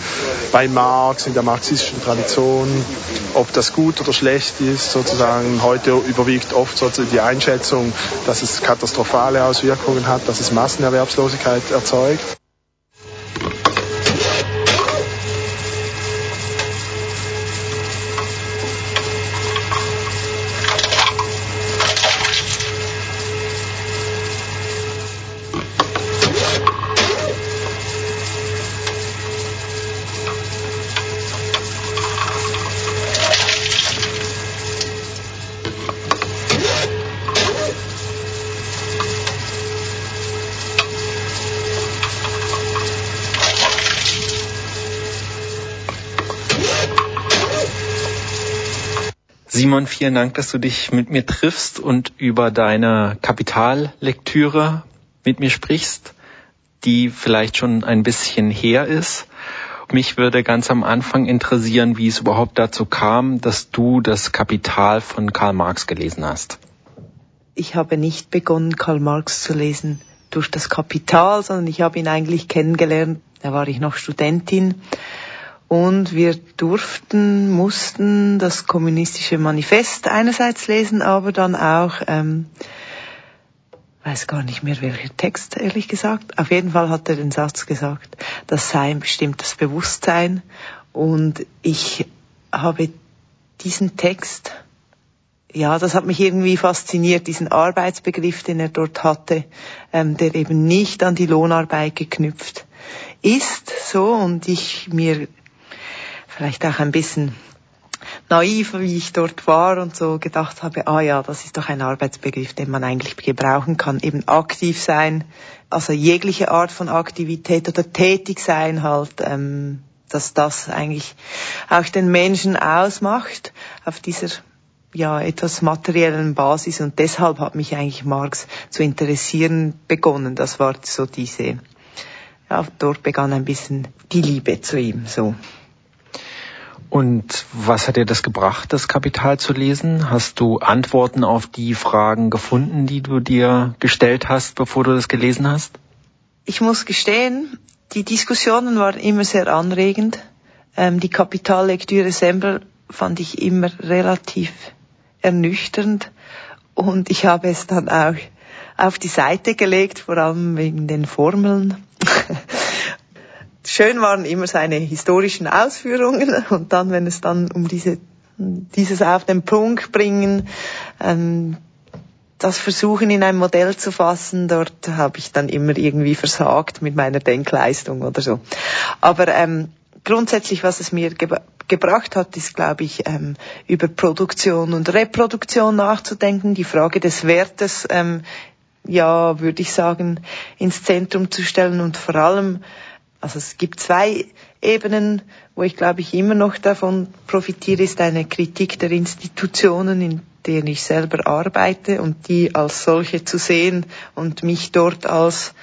bei Marx, in der marxistischen Tradition. Ob das gut oder schlecht ist, sozusagen, heute überwiegt oft sozusagen die Einschätzung, dass es katastrophale Auswirkungen hat, dass es Massenerwerbslosigkeit erzeugt. Simon, vielen Dank, dass du dich mit mir triffst und über deine Kapitallektüre mit mir sprichst, die vielleicht schon ein bisschen her ist. Mich würde ganz am Anfang interessieren, wie es überhaupt dazu kam, dass du das Kapital von Karl Marx gelesen hast. ich habe nicht begonnen, Karl Marx zu lesen durch das Kapital, sondern ich habe ihn eigentlich kennengelernt, da war ich noch Studentin. Und wir durften, mussten das kommunistische Manifest einerseits lesen, aber dann auch, ähm, weiß gar nicht mehr welcher Text, ehrlich gesagt. Auf jeden Fall hat er den Satz gesagt, das sei ein bestimmtes Bewusstsein. Und ich habe diesen Text ja, das hat mich irgendwie fasziniert, diesen Arbeitsbegriff, den er dort hatte, ähm, der eben nicht an die Lohnarbeit geknüpft ist, so, und ich mir vielleicht auch ein bisschen naiv, wie ich dort war und so gedacht habe, ah ja, das ist doch ein Arbeitsbegriff, den man eigentlich gebrauchen kann, eben aktiv sein, also jegliche Art von Aktivität oder tätig sein halt, ähm, dass das eigentlich auch den Menschen ausmacht auf dieser ja, etwas materiellen Basis und deshalb hat mich eigentlich Marx zu interessieren begonnen. Das war so diese, ja, dort begann ein bisschen die Liebe zu ihm, so. Und was hat dir das gebracht, das Kapital zu lesen? Hast du Antworten auf die Fragen gefunden, die du dir gestellt hast, bevor du das gelesen hast? Ich muss gestehen, die Diskussionen waren immer sehr anregend. Ähm, die Kapitallektüre selber fand ich immer relativ ernüchternd und ich habe es dann auch auf die Seite gelegt, vor allem wegen den Formeln. Schön waren immer seine historischen Ausführungen und dann, wenn es dann um diese, dieses auf den Punkt bringen, ähm, das Versuchen in ein Modell zu fassen, dort habe ich dann immer irgendwie versagt mit meiner Denkleistung oder so. Aber ähm, grundsätzlich, was es mir ge gebracht hat, ist, glaube ich, ähm, über Produktion und Reproduktion nachzudenken, die Frage des Wertes, ähm, ja, würde ich sagen, ins Zentrum zu stellen und vor allem, also es gibt zwei Ebenen, wo ich, glaube ich, immer noch davon profitiere, ist eine Kritik der Institutionen, in denen ich selber arbeite und die als solche zu sehen und mich dort als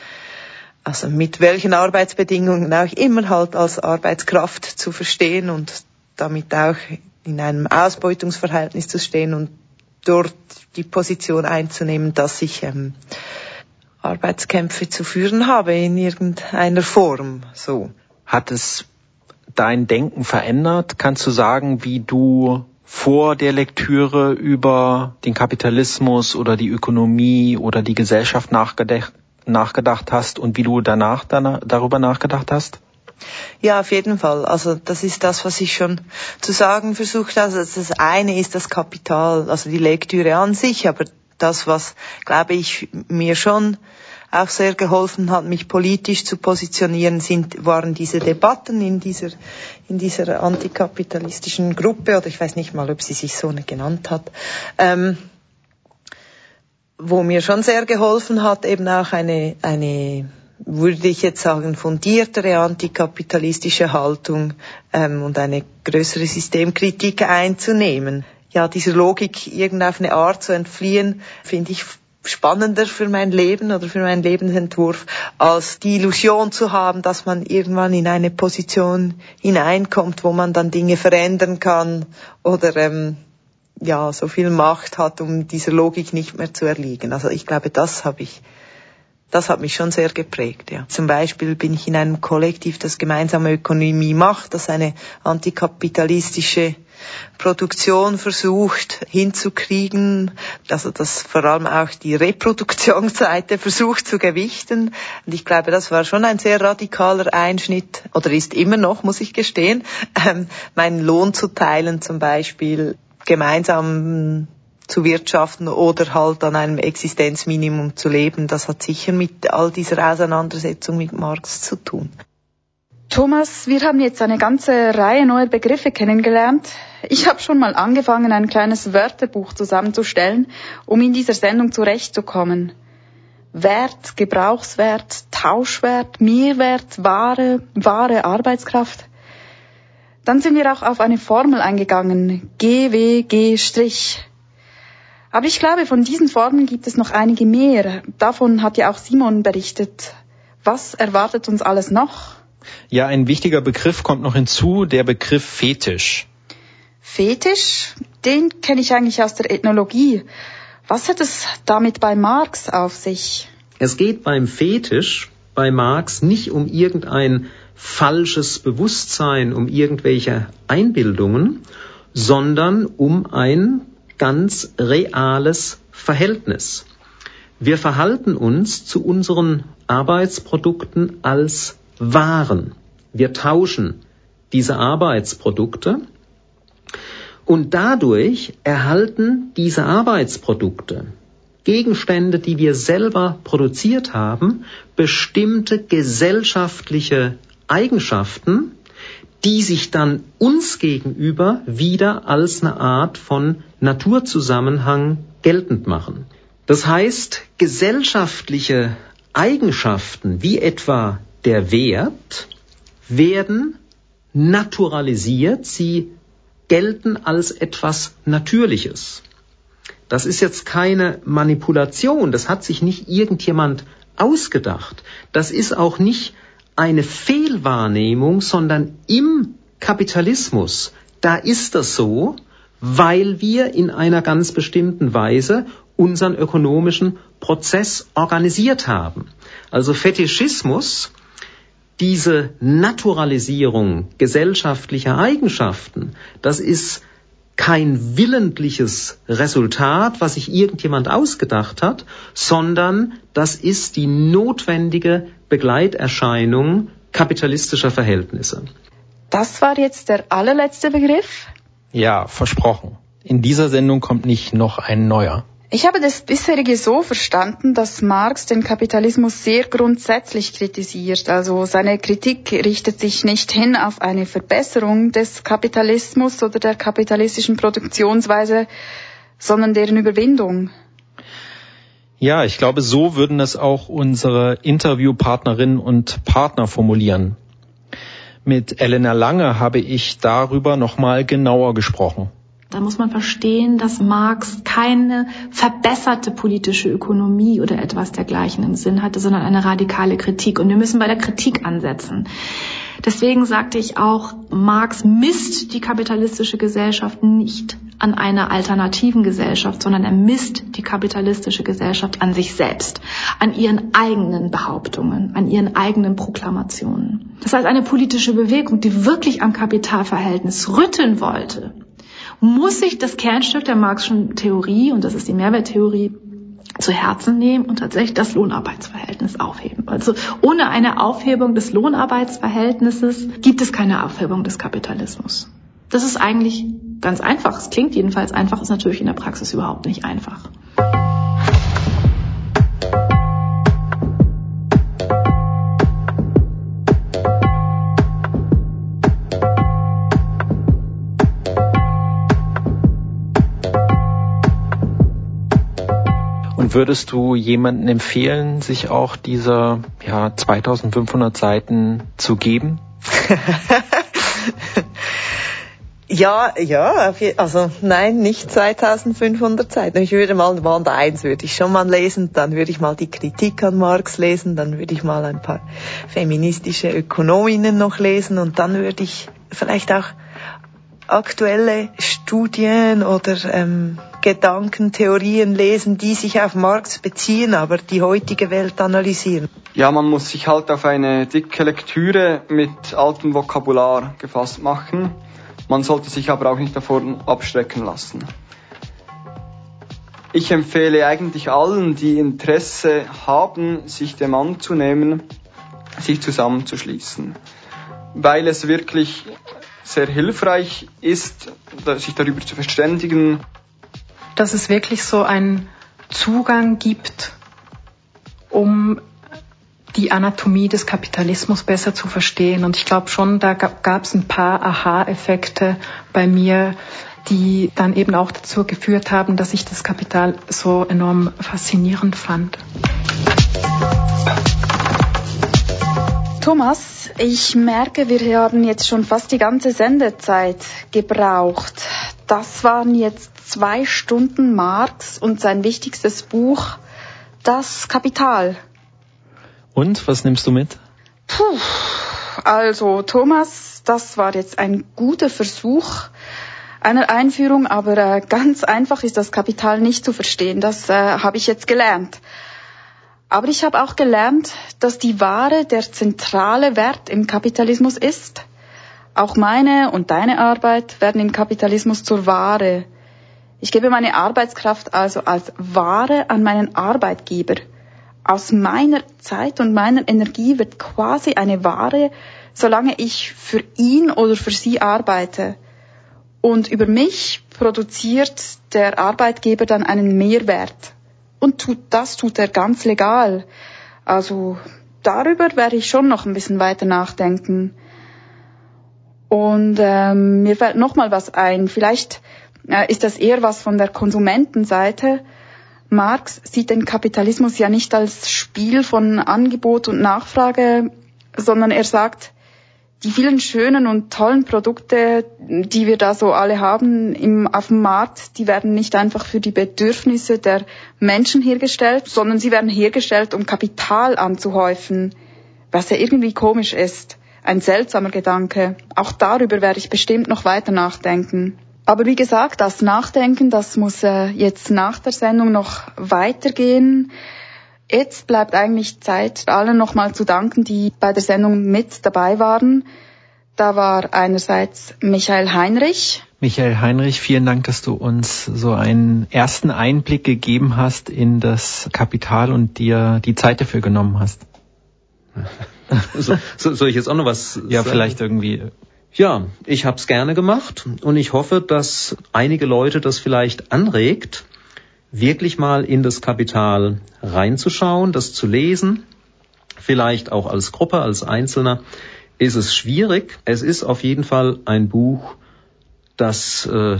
also mit welchen Arbeitsbedingungen auch immer halt als Arbeitskraft zu verstehen und damit auch in einem Ausbeutungsverhältnis zu stehen und dort die Position einzunehmen, dass ich ähm, Arbeitskämpfe zu führen habe in irgendeiner Form. So. Hat es dein Denken verändert? Kannst du sagen, wie du vor der Lektüre über den Kapitalismus oder die Ökonomie oder die Gesellschaft nachgedacht, nachgedacht hast und wie du danach darüber nachgedacht hast? Ja, auf jeden Fall. Also das ist das, was ich schon zu sagen versucht habe. Also das eine ist das Kapital, also die Lektüre an sich, aber das, was, glaube ich, mir schon auch sehr geholfen hat, mich politisch zu positionieren, sind, waren diese Debatten in dieser, in dieser antikapitalistischen Gruppe, oder ich weiß nicht mal, ob sie sich so genannt hat. Ähm, wo mir schon sehr geholfen hat, eben auch eine, eine würde ich jetzt sagen, fundiertere antikapitalistische Haltung ähm, und eine größere Systemkritik einzunehmen. Ja, dieser Logik irgendeine eine Art zu entfliehen, finde ich spannender für mein Leben oder für meinen Lebensentwurf, als die Illusion zu haben, dass man irgendwann in eine Position hineinkommt, wo man dann Dinge verändern kann oder ähm, ja, so viel Macht hat, um dieser Logik nicht mehr zu erliegen. Also ich glaube, das habe ich, das hat mich schon sehr geprägt, ja. Zum Beispiel bin ich in einem Kollektiv, das gemeinsame Ökonomie macht, das eine antikapitalistische Produktion versucht hinzukriegen, also das vor allem auch die Reproduktionsseite versucht zu gewichten. Und ich glaube, das war schon ein sehr radikaler Einschnitt, oder ist immer noch, muss ich gestehen, ähm, meinen Lohn zu teilen zum Beispiel gemeinsam zu wirtschaften oder halt an einem Existenzminimum zu leben, das hat sicher mit all dieser Auseinandersetzung mit Marx zu tun. Thomas, wir haben jetzt eine ganze Reihe neuer Begriffe kennengelernt. Ich habe schon mal angefangen, ein kleines Wörterbuch zusammenzustellen, um in dieser Sendung zurechtzukommen. Wert, Gebrauchswert, Tauschwert, Mehrwert, Ware, wahre Arbeitskraft. Dann sind wir auch auf eine Formel eingegangen, GWG'. Aber ich glaube, von diesen Formeln gibt es noch einige mehr. Davon hat ja auch Simon berichtet. Was erwartet uns alles noch? Ja, ein wichtiger Begriff kommt noch hinzu, der Begriff Fetisch. Fetisch? Den kenne ich eigentlich aus der Ethnologie. Was hat es damit bei Marx auf sich? Es geht beim Fetisch bei Marx nicht um irgendein falsches Bewusstsein, um irgendwelche Einbildungen, sondern um ein ganz reales Verhältnis. Wir verhalten uns zu unseren Arbeitsprodukten als Waren. Wir tauschen diese Arbeitsprodukte und dadurch erhalten diese Arbeitsprodukte, Gegenstände, die wir selber produziert haben, bestimmte gesellschaftliche Eigenschaften, die sich dann uns gegenüber wieder als eine Art von Naturzusammenhang geltend machen. Das heißt, gesellschaftliche Eigenschaften wie etwa der Wert werden naturalisiert, sie gelten als etwas Natürliches. Das ist jetzt keine Manipulation, das hat sich nicht irgendjemand ausgedacht. Das ist auch nicht eine Fehlwahrnehmung, sondern im Kapitalismus, da ist das so, weil wir in einer ganz bestimmten Weise unseren ökonomischen Prozess organisiert haben. Also Fetischismus, diese Naturalisierung gesellschaftlicher Eigenschaften, das ist kein willentliches Resultat, was sich irgendjemand ausgedacht hat, sondern das ist die notwendige Begleiterscheinung kapitalistischer Verhältnisse. Das war jetzt der allerletzte Begriff? Ja, versprochen. In dieser Sendung kommt nicht noch ein neuer. Ich habe das bisherige so verstanden, dass Marx den Kapitalismus sehr grundsätzlich kritisiert. Also seine Kritik richtet sich nicht hin auf eine Verbesserung des Kapitalismus oder der kapitalistischen Produktionsweise, sondern deren Überwindung. Ja, ich glaube, so würden es auch unsere Interviewpartnerinnen und Partner formulieren. Mit Elena Lange habe ich darüber nochmal genauer gesprochen. Da muss man verstehen, dass Marx keine verbesserte politische Ökonomie oder etwas dergleichen im Sinn hatte, sondern eine radikale Kritik. Und wir müssen bei der Kritik ansetzen. Deswegen sagte ich auch, Marx misst die kapitalistische Gesellschaft nicht an einer alternativen Gesellschaft, sondern er misst die kapitalistische Gesellschaft an sich selbst, an ihren eigenen Behauptungen, an ihren eigenen Proklamationen. Das heißt, eine politische Bewegung, die wirklich am Kapitalverhältnis rütteln wollte, muss sich das Kernstück der Marxischen Theorie, und das ist die Mehrwerttheorie, zu Herzen nehmen und tatsächlich das Lohnarbeitsverhältnis aufheben. Also ohne eine Aufhebung des Lohnarbeitsverhältnisses gibt es keine Aufhebung des Kapitalismus. Das ist eigentlich ganz einfach. Es klingt jedenfalls einfach, ist natürlich in der Praxis überhaupt nicht einfach. Würdest du jemanden empfehlen, sich auch diese ja, 2500 Seiten zu geben? ja, ja, also nein, nicht 2500 Seiten. Ich würde mal Band 1 würde ich schon mal lesen, dann würde ich mal die Kritik an Marx lesen, dann würde ich mal ein paar feministische Ökonominnen noch lesen und dann würde ich vielleicht auch aktuelle Studien oder ähm, Gedankentheorien lesen, die sich auf Marx beziehen, aber die heutige Welt analysieren. Ja, man muss sich halt auf eine dicke Lektüre mit altem Vokabular gefasst machen. Man sollte sich aber auch nicht davon abschrecken lassen. Ich empfehle eigentlich allen, die Interesse haben, sich dem anzunehmen, sich zusammenzuschließen, weil es wirklich sehr hilfreich ist, sich darüber zu verständigen. Dass es wirklich so einen Zugang gibt, um die Anatomie des Kapitalismus besser zu verstehen. Und ich glaube schon, da gab es ein paar Aha-Effekte bei mir, die dann eben auch dazu geführt haben, dass ich das Kapital so enorm faszinierend fand. Thomas, ich merke, wir haben jetzt schon fast die ganze Sendezeit gebraucht. Das waren jetzt zwei Stunden Marx und sein wichtigstes Buch, Das Kapital. Und was nimmst du mit? Puh, also Thomas, das war jetzt ein guter Versuch, einer Einführung, aber äh, ganz einfach ist das Kapital nicht zu verstehen. Das äh, habe ich jetzt gelernt. Aber ich habe auch gelernt, dass die Ware der zentrale Wert im Kapitalismus ist. Auch meine und deine Arbeit werden im Kapitalismus zur Ware. Ich gebe meine Arbeitskraft also als Ware an meinen Arbeitgeber. Aus meiner Zeit und meiner Energie wird quasi eine Ware, solange ich für ihn oder für sie arbeite. Und über mich produziert der Arbeitgeber dann einen Mehrwert. Und tut, das tut er ganz legal. Also darüber werde ich schon noch ein bisschen weiter nachdenken. Und ähm, mir fällt noch mal was ein. Vielleicht ist das eher was von der Konsumentenseite. Marx sieht den Kapitalismus ja nicht als Spiel von Angebot und Nachfrage, sondern er sagt, die vielen schönen und tollen Produkte, die wir da so alle haben im, auf dem Markt, die werden nicht einfach für die Bedürfnisse der Menschen hergestellt, sondern sie werden hergestellt, um Kapital anzuhäufen, was ja irgendwie komisch ist. Ein seltsamer Gedanke. Auch darüber werde ich bestimmt noch weiter nachdenken. Aber wie gesagt, das Nachdenken, das muss äh, jetzt nach der Sendung noch weitergehen. Jetzt bleibt eigentlich Zeit, allen nochmal zu danken, die bei der Sendung mit dabei waren. Da war einerseits Michael Heinrich. Michael Heinrich, vielen Dank, dass du uns so einen ersten Einblick gegeben hast in das Kapital und dir die Zeit dafür genommen hast. so, so, soll ich jetzt auch noch was? Ja, sagen? vielleicht irgendwie. Ja, ich habe es gerne gemacht und ich hoffe, dass einige Leute das vielleicht anregt, wirklich mal in das Kapital reinzuschauen, das zu lesen, vielleicht auch als Gruppe, als Einzelner, ist es schwierig. Es ist auf jeden Fall ein Buch, das äh,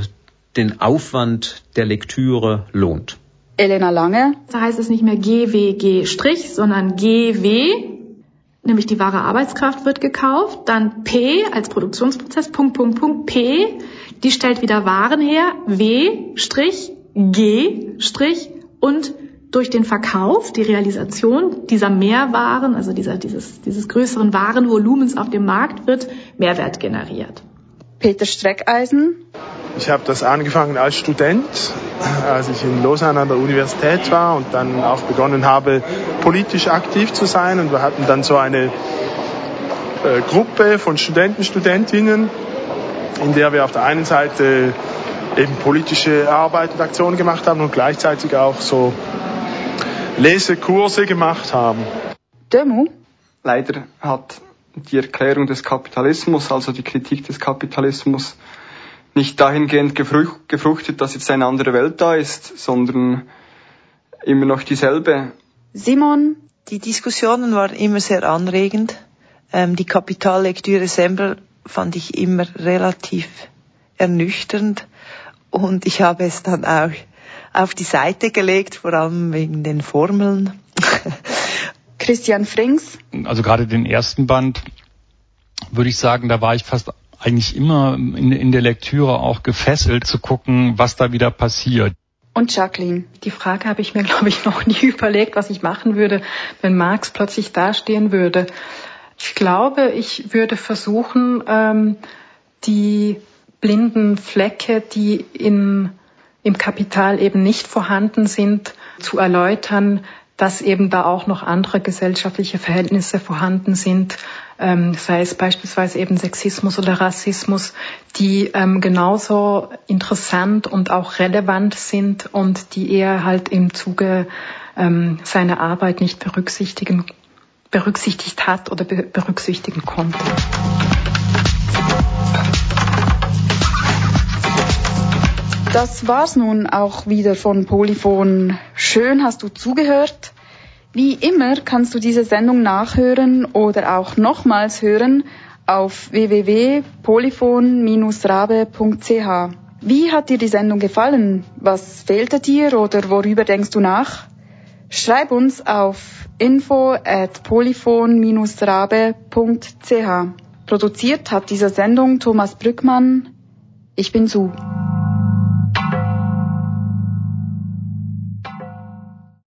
den Aufwand der Lektüre lohnt. Elena Lange. Da heißt es nicht mehr GWG Strich, sondern GW, nämlich die wahre Arbeitskraft wird gekauft. Dann P als Produktionsprozess, Punkt, Punkt, Punkt, P, die stellt wieder Waren her, W Strich, G Strich und durch den Verkauf, die Realisation dieser Mehrwaren, also dieser, dieses, dieses größeren Warenvolumens auf dem Markt wird Mehrwert generiert. Peter Streckeisen. Ich habe das angefangen als Student, als ich in Lausanne an der Universität war und dann auch begonnen habe, politisch aktiv zu sein. Und wir hatten dann so eine äh, Gruppe von Studenten, Studentinnen, in der wir auf der einen Seite eben politische Arbeit und Aktionen gemacht haben und gleichzeitig auch so Lesekurse gemacht haben. Demo? Leider hat die Erklärung des Kapitalismus, also die Kritik des Kapitalismus, nicht dahingehend gefruchtet, dass jetzt eine andere Welt da ist, sondern immer noch dieselbe. Simon? Die Diskussionen waren immer sehr anregend. Ähm, die Kapitallektüre selber fand ich immer relativ ernüchternd und ich habe es dann auch auf die Seite gelegt, vor allem wegen den Formeln. Christian Frings. Also gerade den ersten Band würde ich sagen, da war ich fast eigentlich immer in, in der Lektüre auch gefesselt zu gucken, was da wieder passiert. Und Jacqueline. Die Frage habe ich mir, glaube ich, noch nie überlegt, was ich machen würde, wenn Marx plötzlich dastehen würde. Ich glaube, ich würde versuchen, ähm, die blinden Flecke, die in, im Kapital eben nicht vorhanden sind, zu erläutern, dass eben da auch noch andere gesellschaftliche Verhältnisse vorhanden sind, ähm, sei es beispielsweise eben Sexismus oder Rassismus, die ähm, genauso interessant und auch relevant sind und die er halt im Zuge ähm, seiner Arbeit nicht berücksichtigen, berücksichtigt hat oder be berücksichtigen konnte. Das war's nun auch wieder von Polyphon. Schön hast du zugehört. Wie immer kannst du diese Sendung nachhören oder auch nochmals hören auf www.polyphon-rabe.ch. Wie hat dir die Sendung gefallen? Was fehlte dir oder worüber denkst du nach? Schreib uns auf info at polyphon-rabe.ch. Produziert hat diese Sendung Thomas Brückmann. Ich bin Su.